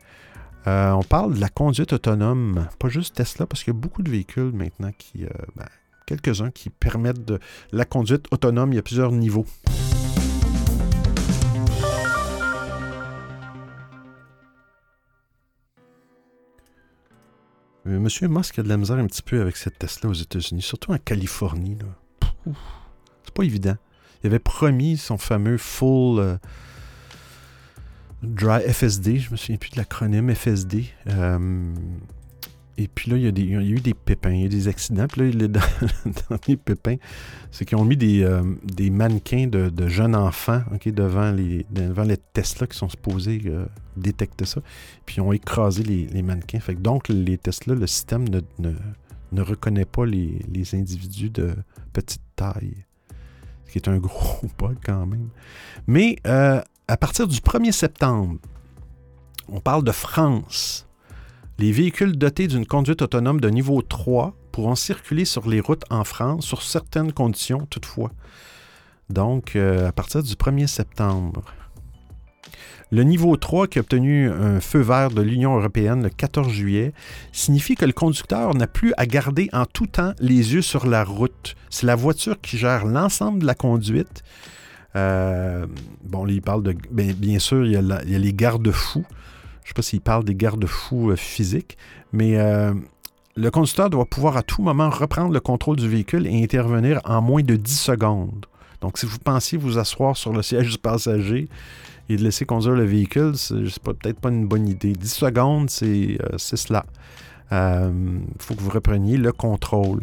on parle de la conduite autonome, pas juste Tesla, parce qu'il y a beaucoup de véhicules maintenant qui, ben, quelques-uns qui permettent de la conduite autonome. Il y a plusieurs niveaux. Euh, Monsieur Musk a de la misère un petit peu avec cette Tesla aux États-Unis, surtout en Californie. C'est pas évident. Il avait promis son fameux full euh, dry FSD, je me souviens plus de l'acronyme FSD. Euh, et puis là, il y, a eu des pépins, il y a des accidents. Puis là, dans, dans les pépins, c'est qu'ils ont mis des, euh, mannequins de, jeunes enfants devant, les, Tesla qui sont supposés euh, détecter ça. Puis ils ont écrasé les, mannequins. Donc, les Tesla, le système ne, reconnaît pas les, les, individus de petite taille. Ce qui est un gros bug quand même. Mais euh, à partir du 1er septembre, on parle de France. Les véhicules dotés d'une conduite autonome de niveau 3 pourront circuler sur les routes en France sur certaines conditions toutefois. Donc, euh, à partir du 1er septembre. Le niveau 3 qui a obtenu un feu vert de l'Union européenne le 14 juillet signifie que le conducteur n'a plus à garder en tout temps les yeux sur la route. C'est la voiture qui gère l'ensemble de la conduite. Euh, bon, il parle de. Bien, bien sûr, il y a les garde-fous. Je ne sais pas s'il parle des garde-fous euh, physiques, mais euh, le conducteur doit pouvoir à tout moment reprendre le contrôle du véhicule et intervenir en moins de 10 secondes. Donc, si vous pensiez vous asseoir sur le siège du passager et de laisser conduire le véhicule, c'est peut-être pas une bonne idée. 10 secondes, c'est euh, cela. Il faut que vous repreniez le contrôle.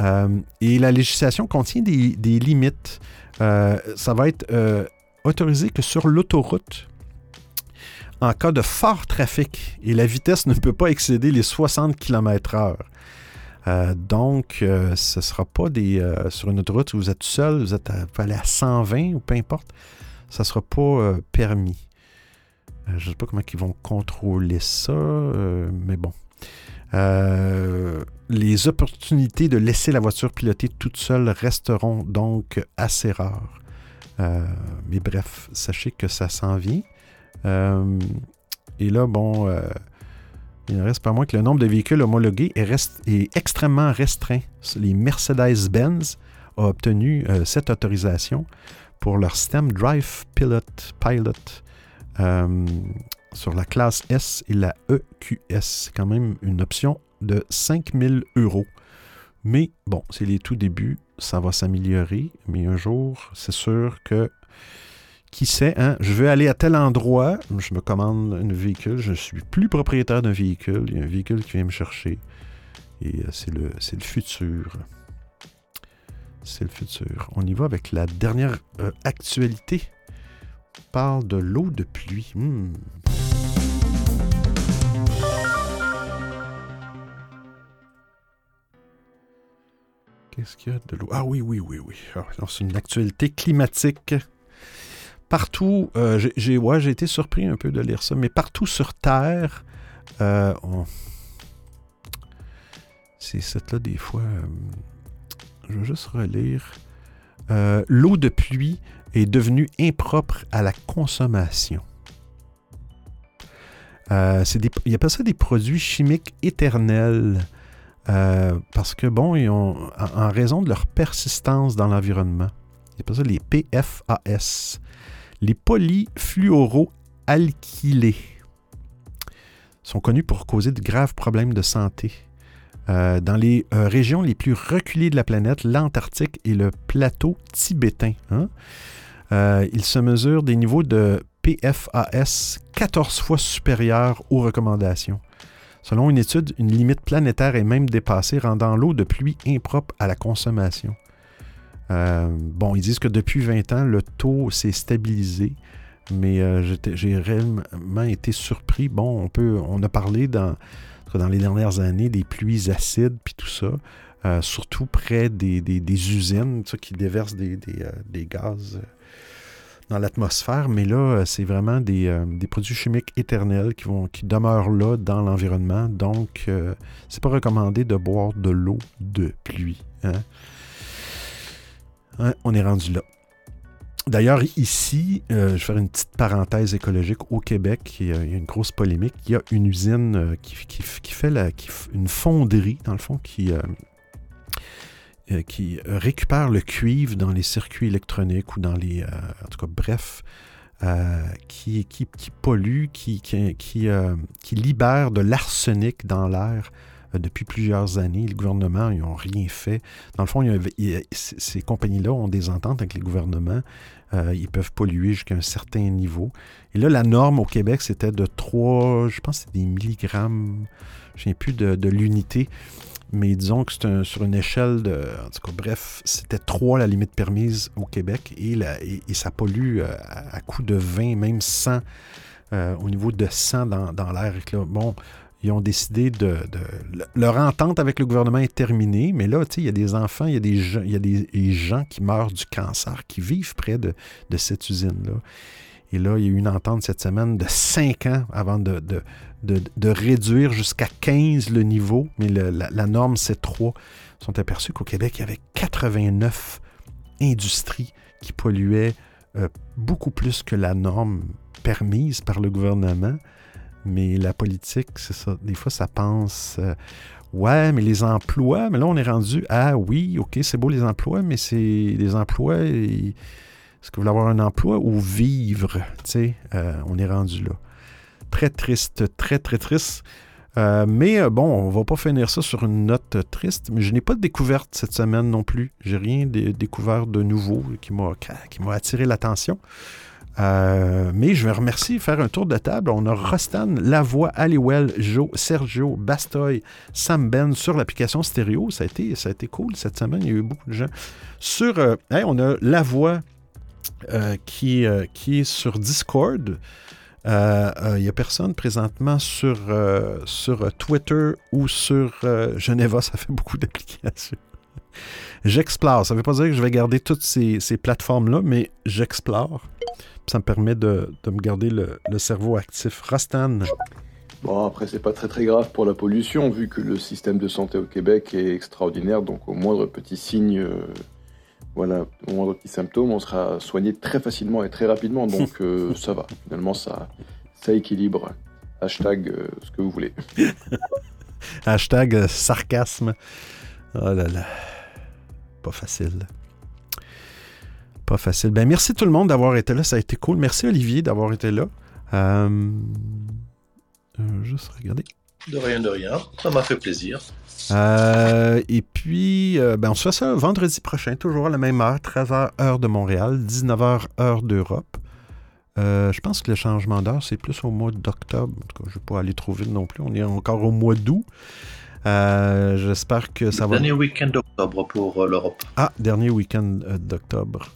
et la législation contient des, des limites. ça va être autorisé que sur l'autoroute en cas de fort trafic et la vitesse ne peut pas excéder les 60 km/h. Euh, donc, euh, ce ne sera pas des, euh, sur une autoroute où vous êtes seul, vous êtes à, aller à 120 ou peu importe, ça ne sera pas permis. je ne sais pas comment ils vont contrôler ça, mais bon. les opportunités de laisser la voiture piloter toute seule resteront donc assez rares. mais bref, sachez que ça s'en vient. Euh, et là, bon, euh, il ne reste pas moins que le nombre de véhicules homologués est, extrêmement restreint. Les Mercedes-Benz ont obtenu euh, cette autorisation pour leur système Drive Pilot, Pilot sur la classe S et la EQS. C'est quand même une option de 5000 euros. Mais bon, c'est les tout débuts, ça va s'améliorer, mais un jour, c'est sûr que qui sait, hein, je veux aller à tel endroit, je me commande un véhicule, je ne suis plus propriétaire d'un véhicule, il y a un véhicule qui vient me chercher. Et euh, c'est le, le futur. C'est le futur. On y va avec la dernière euh, actualité. On parle de l'eau de pluie. Hmm. Qu'est-ce qu'il y a de l'eau? Ah oui, oui, oui, oui. Ah, c'est une actualité climatique partout, euh, j'ai été surpris un peu de lire ça, mais partout sur Terre, C'est cette-là, des fois. je vais juste relire. L'eau de pluie est devenue impropre à la consommation. Euh, des, il appelle ça des produits chimiques éternels. Euh, parce que, bon, ils en, raison de leur persistance dans l'environnement, il appelle ça les PFAS, les polyfluoroalkylés, sont connus pour causer de graves problèmes de santé. Euh, dans les régions les plus reculées de la planète, l'Antarctique et le plateau tibétain, hein, ils se mesurent des niveaux de PFAS 14 fois supérieure aux recommandations. Selon une étude, une limite planétaire est même dépassée, rendant l'eau de pluie impropre à la consommation. Euh, bon, ils disent que depuis 20 ans, le taux s'est stabilisé, mais euh, j'ai réellement été surpris. Bon, on peut, on a parlé dans, dans les dernières années des pluies acides puis tout ça, euh, surtout près des, usines qui déversent des, gaz dans l'atmosphère, mais là, c'est vraiment des, produits chimiques éternels qui, vont, qui demeurent là dans l'environnement. Donc, euh, c'est pas recommandé de boire de l'eau de pluie. Hein. Hein, on est rendu là. D'ailleurs, ici, je vais faire une petite parenthèse écologique. Au Québec, il y a, une grosse polémique. Il y a une usine qui, fait la, une fonderie, dans le fond, qui, euh, qui récupère le cuivre dans les circuits électroniques ou dans les... Euh, en tout cas, bref, euh, qui, pollue, qui libère de l'arsenic dans l'air depuis plusieurs années. Le gouvernement, ils n'ont rien fait. Dans le fond, ces compagnies-là ont des ententes avec les gouvernements. ils peuvent polluer jusqu'à un certain niveau. Et là, la norme au Québec, c'était de 3, je pense que c'est des milligrammes, je ne sais plus de, l'unité mais disons que c'est sur une échelle de. En tout cas, bref, c'était 3 la limite permise au Québec et, ça pollue euh, à, coup de 20, même 100, euh, au niveau de 100 dans, l'air. Bon, ils ont décidé de, Leur entente avec le gouvernement est terminée, mais là, il y a des enfants, il y a des, il y a des, gens qui meurent du cancer, qui vivent près de, cette usine-là. Et là, il y a eu une entente cette semaine de 5 ans avant de, de, réduire jusqu'à 15 le niveau, mais la, norme, c'est 3. Ils sont aperçus qu'au Québec, il y avait 89 industries qui polluaient euh, beaucoup plus que la norme permise par le gouvernement. Mais la politique, c'est ça. Des fois, ça pense. Euh, ouais, mais les emplois, mais là, on est rendu à oui, OK, c'est beau les emplois, mais c'est des emplois. Est-ce que vous voulez avoir un emploi ou vivre? Tu sais, euh, on est rendu là très triste, très, très triste. Euh, mais bon, on va pas finir ça sur une note triste, mais je n'ai pas de découverte cette semaine non plus. J'ai rien découvert de nouveau qui m'a attiré l'attention. Euh, mais je vais remercier, faire un tour de table. On a Rostan, Lavoie, Aliwell, Joe, Sergio, Bastoy, Sam Ben sur l'application stéréo. Ça a, été, ça a été cool cette semaine. Il y a eu beaucoup de gens. Sur, on a Lavoie qui, qui est sur Discord. Il euh, n'y euh, a personne présentement sur, euh, sur Twitter ou sur Geneva. Ça fait beaucoup d'applications. J'explore. Ça ne veut pas dire que je vais garder toutes ces, plateformes-là, mais j'explore. Ça me permet de, me garder le, cerveau actif. Rastan. Bon, après, c'est pas très très grave pour la pollution, vu que le système de santé au Québec est extraordinaire. Donc, au moindre petit signe voilà, au moindre petit symptôme, on sera soigné très facilement et très rapidement, donc euh, ça va. Finalement, ça, ça équilibre. Hashtag euh, ce que vous voulez. Hashtag euh, sarcasme. Oh là là. Pas facile. Pas facile. Ben, merci tout le monde d'avoir été là. Ça a été cool. Merci Olivier d'avoir été là. juste regarder. De rien, de rien. Ça m'a fait plaisir. Euh, et puis, euh, ben, on se fait ça vendredi prochain, toujours à la même heure, 13h heure de Montréal, 19h heure d'Europe. Euh, je pense que le changement d'heure, c'est plus au mois d'octobre. En tout cas, je ne vais pas aller trop vite non plus. On est encore au mois d'août. J'espère que ça va. Dernier week-end d'octobre pour l'Europe. Ah, dernier week-end d'octobre.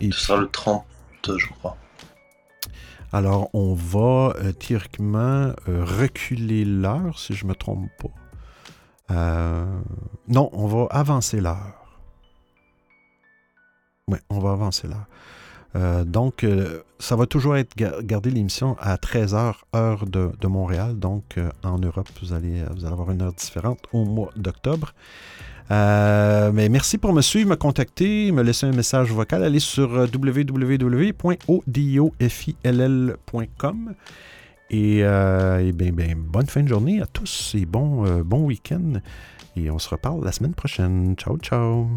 Ce sera le 30, je crois. Alors, on va théoriquement reculer l'heure, si je ne me trompe pas. Euh, non, on va avancer l'heure. Oui, on va avancer l'heure. Donc, ça va toujours être garder l'émission à 13h, heure de, Montréal. Donc, en Europe, vous allez, vous allez avoir une heure différente au mois d'octobre. mais merci pour me suivre, me contacter, me laisser un message vocal. Allez sur www.odiofill.com. Et, et bien, ben, bonne fin de journée à tous et bon, bon week-end. Et on se reparle la semaine prochaine. Ciao, ciao.